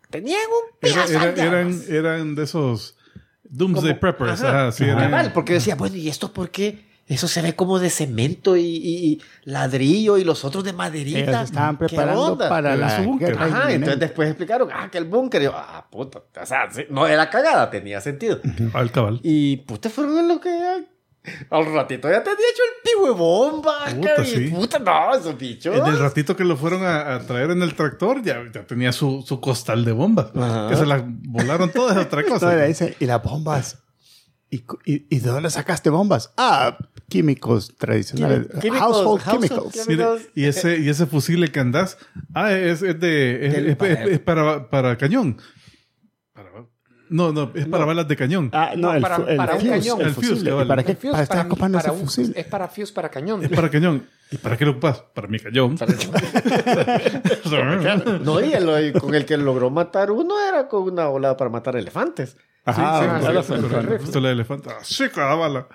tenían un Era- pedazo era- de eran, armas. eran de esos Doomsday Preppers. Ajá. Ajá, sí, eran- vale, porque decía, bueno, ¿y esto por qué? Eso se ve como de cemento y, y- ladrillo y los otros de maderita. Ellos estaban ¿Qué preparando onda? para la búnker. Ajá, inminente. entonces después explicaron, ah, que el búnker. Yo, ah, puta. O sea, no era cagada, tenía sentido. Al cabal. Y puta, fueron en lo que Al ratito ya tenía hecho el pivo de bomba. Puta, que- sí. Puta, no, esos bichos. En el ratito que lo fueron a, a traer en el tractor, ya, ya tenía su, su costal de bombas. Que se las volaron todas, otra [laughs] cosa. y las bombas. ¿Y, y, y de dónde sacaste bombas? Ah, químicos tradicionales. Químicos, household, household chemicals. chemicals. Mire, y ese, y ese fusil que andás, ah, es, es de, es, es- para- es- es para, para cañón. Para- no, no, es para balas de cañón. Ah, no, No, el, para- el para un fuse, cañón. el El fuse, fusil. cabal. ¿Para qué El fuse para estar para ocupando para ese un- fusil? Es para fuse para cañón. Es para cañón. ¿Y para qué lo ocupas? Para mi cañón. [laughs] No, y el- con el que logró matar uno era con una volada para matar elefantes. Ajá, Sí, la pistola de elefante. Ah, sí, cada bala.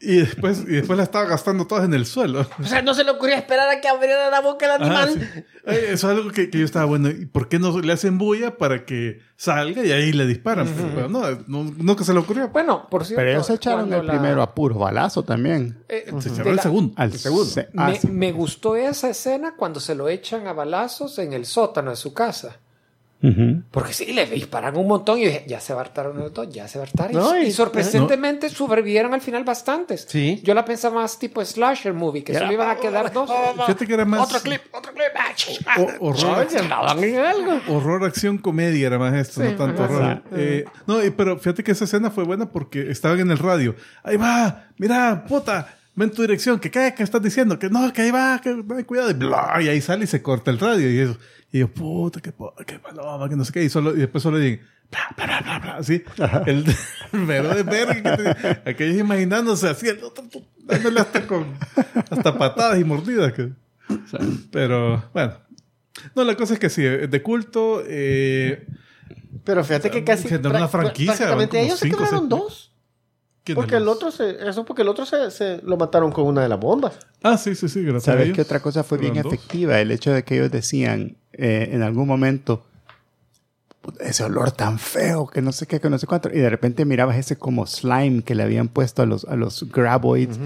Y después, y después la estaba gastando todas en el suelo. O sea, no se le ocurría esperar a que abriera la boca el Ah, animal. sí. Eso es algo que, que yo estaba bueno. ¿Y por qué no le hacen bulla para que salga y ahí le disparan? Pero no, no, no que se le ocurrió. Bueno, por cierto. Pero ellos se echaron el la- primero a puro balazo también. eh, Se echaron el segundo. Al se- ah, Me, sí. me gustó esa escena cuando se lo echan a balazos en el sótano de su casa. Porque sí, le disparan un montón y dije, ya se va a hartar uno de dos, ya se va a hartar. Y, No, y- y sorprendentemente sobrevivieron al final bastantes. Sí. Yo la pensaba más tipo slasher movie, que solo iban a quedar dos. Fíjate que era más Otro clip, otro clip. ah, o- horror, horror, acción, comedia era más esto, Sí, no tanto horror. sí. Eh, no, pero fíjate que esa escena fue buena porque estaban en el radio. Ahí va, mira, puta, ven tu dirección, que qué, que estás diciendo, que no, que ahí va, que no, cuidado, y, bla, y ahí sale y se corta el radio y eso. Y yo, puta, qué, po- qué paloma, que no sé qué, y, solo, y después solo dicen, bla, bla, bla, bla, bla, así. El, [laughs] el de verga que aquellos imaginándose así, el otro, dándole hasta con, hasta patadas y mordidas. Que, pero, bueno. No, la cosa es que sí, de culto, eh, Pero fíjate que casi. Generó una franquicia, Prácticamente ellos se seis- dos. ¿Quién de Porque el otro se, eso porque el otro se, se lo mataron con una de las bombas. Ah, sí, sí, sí, gracias ¿Sabes qué otra cosa fue bien dos. efectiva? El hecho de que ellos decían eh, en algún momento "Puta, ese olor tan feo que no sé qué, que no sé cuánto. Y de repente mirabas ese como slime que le habían puesto a los, a los graboids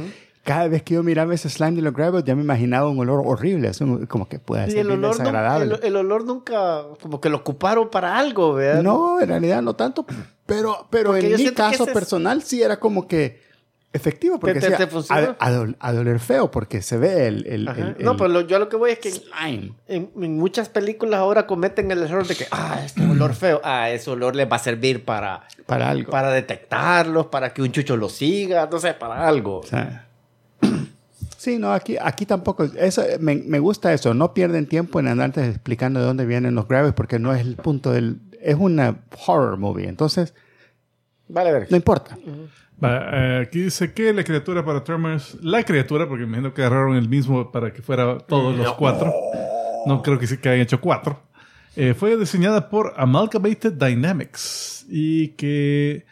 cada vez que yo miraba ese slime de los Graboids, ya me imaginaba un olor horrible, como que puede ser el bien desagradable. el, el olor nunca, como que lo ocuparon para algo, ¿verdad? No, en realidad no tanto, pero, pero Porque en mi caso es- personal sí era como que efectivo, porque te- a, doler feo, porque se ve el, el, Ajá. el- no, pero lo- yo a lo que voy es que slime. en, en muchas películas ahora cometen el error de que, ah, este olor feo, ah, ese olor les va a servir para, Para algo. para detectarlos, para que un chucho lo siga, no sé, para algo. O sea, [clears throat] Sí, no, aquí, aquí tampoco. Eso, me, me gusta eso. No pierden tiempo en andarte explicando de dónde vienen los graves porque no es el punto del. Es una horror movie. Entonces, Vale, ver. no importa. Va, eh, aquí dice que la criatura para Tremors, la criatura, porque me imagino que agarraron el mismo para que fuera todos los cuatro. No creo que sí que hayan hecho cuatro. Eh, fue diseñada por Amalgamated Dynamics y que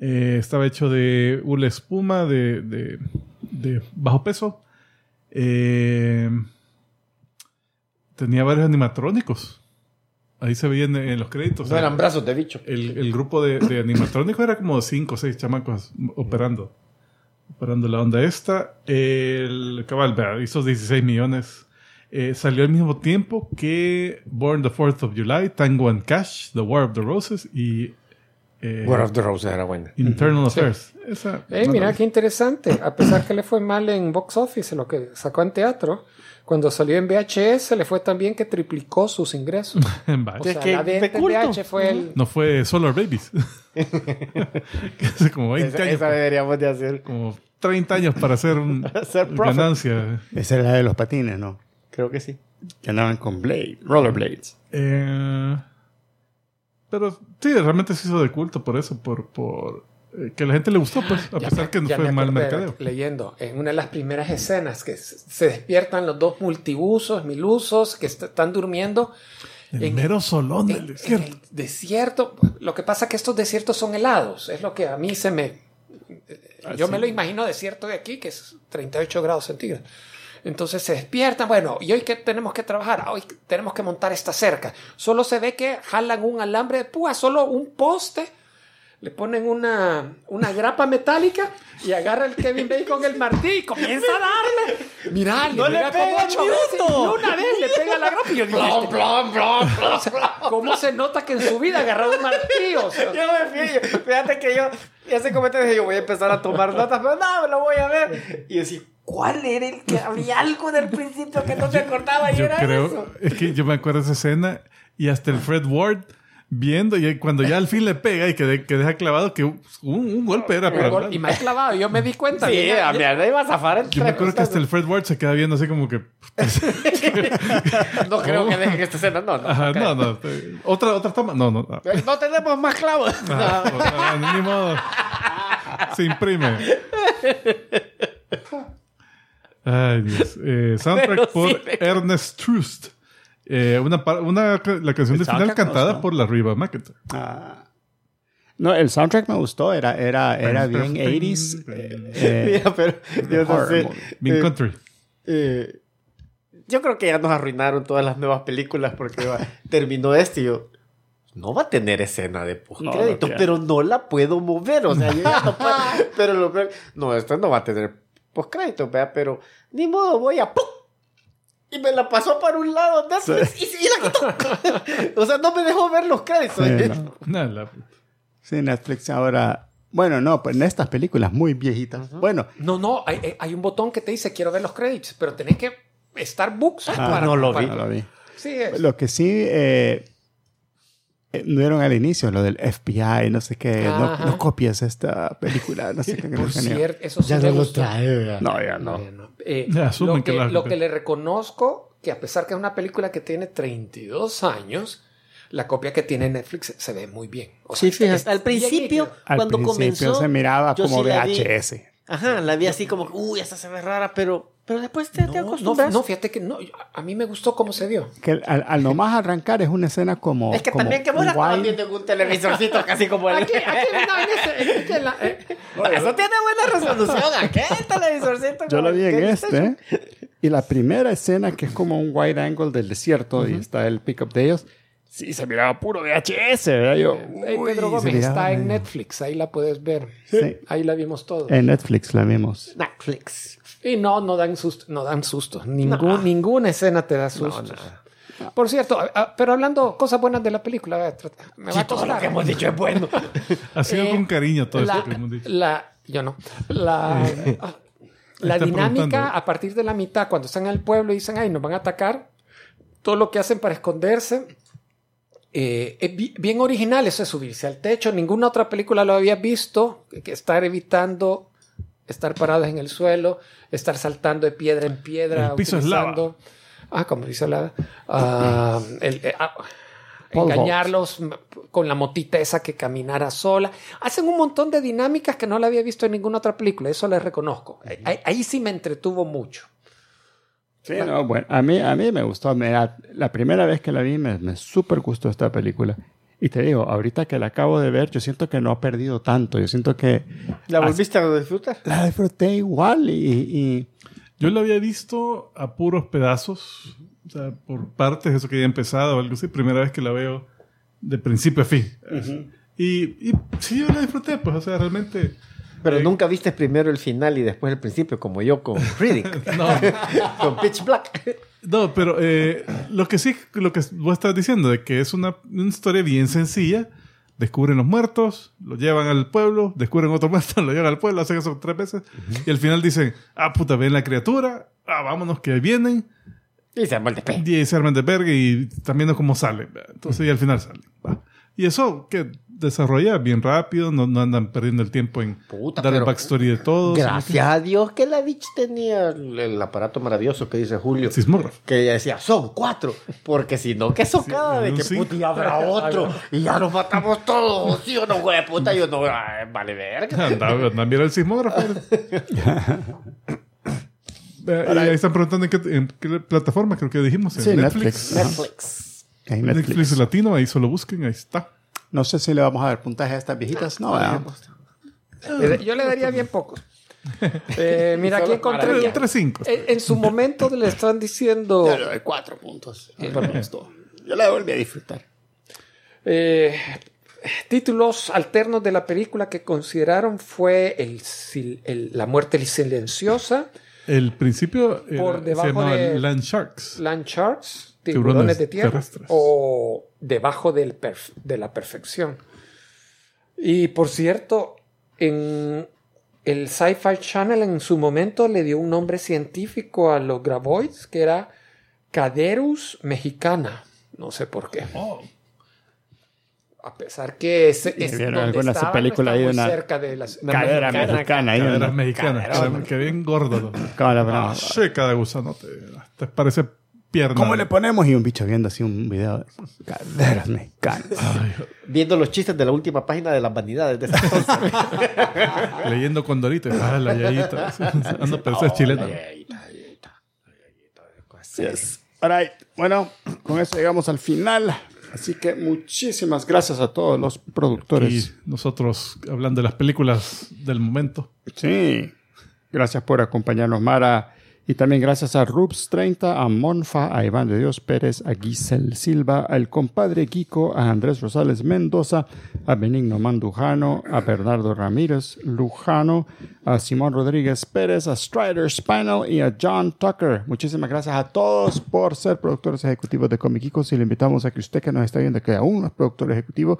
eh, estaba hecho de hula espuma de, de- de bajo peso. Eh, tenía varios animatrónicos. Ahí se veían en, en los créditos. No eran brazos de bicho. El, el grupo de, de animatrónicos era como cinco o seis chamacos operando. Operando la onda esta. El cabal, vea, hizo 16 millones. Eh, salió al mismo tiempo que Born the 4th of July, Tango and Cash, The War of the Roses y eh, War of the Roses era buena. Internal Affairs. Esa, Eh, mira qué interesante. A pesar que le fue mal en box office, en lo que sacó en teatro, cuando salió en VHS le fue tan bien que triplicó sus ingresos. [laughs] O Es sea, que la venta de en. VH fue el... No fue Solar Babies. Que [laughs] [laughs] Hace como 20 Esa, años. esa deberíamos de hacer. Como 30 años para hacer un, Hacer ganancia. Esa es la de los patines, ¿no? Creo que sí. Que andaban con blade, rollerblades. Eh, pero sí, realmente se hizo de culto por eso, por, por que a la gente le gustó, pues, a Ya pesar me- que no fue mal mercadeo. Leyendo, en una de las primeras escenas que se despiertan los dos multiusos, milusos, que est- están durmiendo El en- mero solón del en desierto. el desierto. Lo que pasa es que estos desiertos son helados, es lo que a mí se me... Ah, Yo me lo imagino desierto de aquí, que es 38 grados centígrados. Entonces se despiertan, bueno, ¿y hoy qué tenemos que trabajar? Ah, Hoy tenemos que montar esta cerca. Solo se ve que jalan un alambre de púa, solo un poste, le ponen una, una grapa metálica y agarra el Kevin Bacon el martillo y comienza a darle. Mira, No le pega ocho ni veces, y una vez le pega la grapa y yo digo, este- o sea, ¿Cómo se nota que en su vida ha agarrado un martillo? O sea, Yo me fui, fíjate que yo, cómo te dije, yo voy a empezar a tomar notas, pero no, lo voy a ver. Y decir, ¿cuál era el que había algo del principio que no se acordaba y Yo era creo, eso? es que yo me acuerdo de esa escena y hasta el Fred Ward viendo y cuando ya al fin le pega y que, de- que deja clavado que un, un golpe era para y me ha clavado, yo me di cuenta. Sí, Bien, a mí me iba a zafar el Yo me acuerdo que hasta el Fred Ward se queda viendo así como que [laughs] No creo que dejen esta escena, no, no. ajá, no, no, otra otra toma, no, no, no. No tenemos más clavos. Ah, ah, ni modo. Se imprime. Ay, Dios. Eh, soundtrack Pero por sí me- Ernest Trust. Eh, una, una, la canción de El final cantada por la Riva McIntyre. Ah. No, el soundtrack me gustó. Era, era, era bien 80s. eh, eh, [laughs] Mira, pero yo no sé. eh, Country. eh, yo creo que ya nos arruinaron todas las nuevas películas porque va- terminó este y yo. No va a tener escena de postcrédito, no tiene. pero no la puedo mover. O sea, yo ya no puedo. [laughs] pero lo peor- no, esto no va a tener postcrédito, vea, pero ni modo, voy a. ¡pum! Y me la pasó para un lado Netflix y, y la quitó. [laughs] o sea, no me dejó ver los créditos. Sí, no. La- sí, Netflix ahora. Bueno, no, pues en estas películas muy viejitas. Bueno, No, no, hay, hay- hay un botón que te dice quiero ver los créditos, pero tenés que estar books Ah, no lo para- no lo vi. Sí, es. Lo que sí eh, eh, no dieron al inicio, lo del FBI, no sé qué. No, no copies esta película, no sé qué. [laughs] Por genio. cierto, eso sí me gustó. No, ya no. No, ya no. Eh, [laughs] Ya, asumen lo, que, que la- lo que le reconozco, que a pesar que es una película que tiene 32 años, la copia que tiene Netflix se ve muy bien. O sea, Sí, fíjate, está al principio. Al cuando principio comenzó. se miraba como sí la vi. VHS. Ajá, la vi así como, uy, esta se ve rara, pero, pero después te, te No, no, acostumbras. no, fíjate que no, a mí me gustó cómo se dio. Que al, al nomás arrancar es una escena como. es que como también que vos la estabas viendo en un televisorcito [laughs] casi como el... Aquí, aquí, no, en ese- es que [laughs] la- eh, Eso tiene buena resolución, aquel televisorcito. Yo lo vi en este. Y la primera escena, que es como un wide angle del desierto y está el pickup de ellos, Sí, se miraba puro VHS, ¿verdad? Yo, Hey, Pedro Gómez miraba está en. Netflix, ahí la puedes ver. Sí. Ahí la vimos todos. En Netflix la vimos. Netflix. Y no, no dan susto, no dan susto. Ningún, Ninguna escena te da susto. Por cierto, pero hablando cosas buenas de la película, me va a todo lo que hemos dicho es bueno. [laughs] Ha sido Eh, con cariño todo la, esto que hemos dicho. la- yo no. La, ah, la dinámica a partir de la mitad, cuando están en el pueblo y dicen, ay, nos van a atacar, todo lo que hacen para esconderse eh, es bi- bien original. Eso es subirse al techo. Ninguna otra película lo había visto. Que estar evitando estar parados en el suelo, estar saltando de piedra en piedra. El piso es lava. Ah, como dice la. ah, el- eh, ah, engañarlos con la motita esa que caminara sola. Hacen un montón de dinámicas que no la había visto en ninguna otra película, eso les reconozco. Ahí, ahí sí me entretuvo mucho. Sí, no, bueno, a mí, a mí me gustó. Me- la, la primera vez que la vi me, me súper gustó esta película. Y te digo, ahorita que la acabo de ver, yo siento que no ha perdido tanto. Yo siento que ¿La volviste a disfrutar? la disfruté igual y, y- Yo la había visto a puros pedazos, o sea, por partes, eso que había empezado o algo así. Primera vez que la veo de principio a fin. y, y sí, yo la disfruté, pues, o sea, realmente. Pero Eh, nunca viste primero el final y después el principio, como yo con Riddick. [laughs] No, [laughs] con Pitch Black. no, pero eh, lo que sí, lo que vos estás diciendo, de que es una, una historia bien sencilla. Descubren los muertos, lo llevan al pueblo, descubren otro [laughs] muerto, lo llevan al pueblo, hacen eso tres veces. Y al final dicen, ah, puta, ven la criatura, ah, vámonos que vienen. Y se armó el despegue. Y se arman de verga y están viendo cómo. ¿verdad? Entonces, y al final salen. va. Y eso que desarrolla bien rápido, no, no andan perdiendo el tiempo en Puta, dar el pero- backstory de todos. Gracias a Dios que la bitch tenía el, el aparato maravilloso que dice Julio. Sismógrafo. Que ella decía, son cuatro. Porque si no, qué socada de un que cinco. puta, y habrá [laughs] otro. y ya nos matamos todos. ¿Sí o no, güey? Puta, yo no. ay, vale, verga. Anda, anda, mira el sismógrafo. [laughs] Eh, y ahí están preguntando en qué, en qué plataforma, creo que dijimos. En Sí, Netflix. Netflix. En Netflix. Netflix. Latino, ahí solo busquen, ahí está. No sé si le vamos a dar puntaje a estas viejitas. No, ¿verdad? Yo le daría bien pocos. [laughs] Eh, mira, aquí encontré. Tres cinco. En, en su momento le están diciendo. Yo le doy cuatro puntos. Gustó. Yo la volví a disfrutar. Eh, títulos alternos de la película que consideraron fue el, sil- el- La muerte silenciosa, El principio era- Por debajo se llamaba de- Land Sharks. Land Sharks, Tiburones tiburones de tierra, terrestres. o Debajo del de la perfección. Y por cierto, en el Sci-Fi Channel en su momento le dio un nombre científico a los graboids que era Caderus mexicana. No sé por qué. Oh. A pesar que es, es alguna estaban, película ahí de una cerca de las cadera mexicana. ahí, Caderas ¿no? mexicanas. Cadera. Que bien gordo. ¿no? ¿Cómo le Ah, ponemos? sí, cada gusano te, te parece pierna. ¿Cómo le ponemos? Y un bicho viendo así un video de caderas mexicanas. Ay, Viendo los chistes de la última página de las vanidades de [laughs] leyendo Condorito. Ah, la yayita. [laughs] Ando esa es chilena. Yes. All right. Bueno, con eso llegamos al final. Así que muchísimas gracias a todos los Y productores. nosotros hablando de las películas del momento. Sí. Gracias por acompañarnos, Mara. Y también gracias a Rubs30, a Monfa, a Iván de Dios Pérez, a Giselle Silva, al compadre Kiko, a Andrés Rosales Mendoza, a Benigno Mandujano, a Bernardo Ramírez Lujano, a Simón Rodríguez Pérez, a Strider Spinal y a John Tucker. Muchísimas gracias a todos por ser productores ejecutivos de Comic Kikos y le invitamos a que usted que nos está viendo, que aún es productor ejecutivo,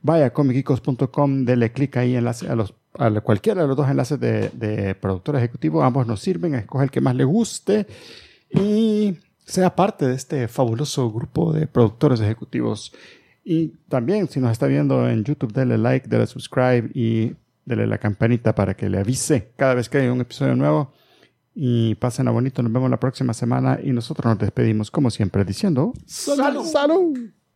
vaya a comicikos.com, dele clic ahí enlace a los a cualquiera de los dos enlaces de, de productor ejecutivo, ambos nos sirven, escoge el que más le guste y sea parte de este fabuloso grupo de productores ejecutivos. Y también, si nos está viendo en YouTube, dele like, dele subscribe y dele la campanita para que le avise cada vez que hay un episodio nuevo. Y pasen a bonito, nos vemos la próxima semana y nosotros nos despedimos como siempre diciendo ¡Salud! ¡Salud!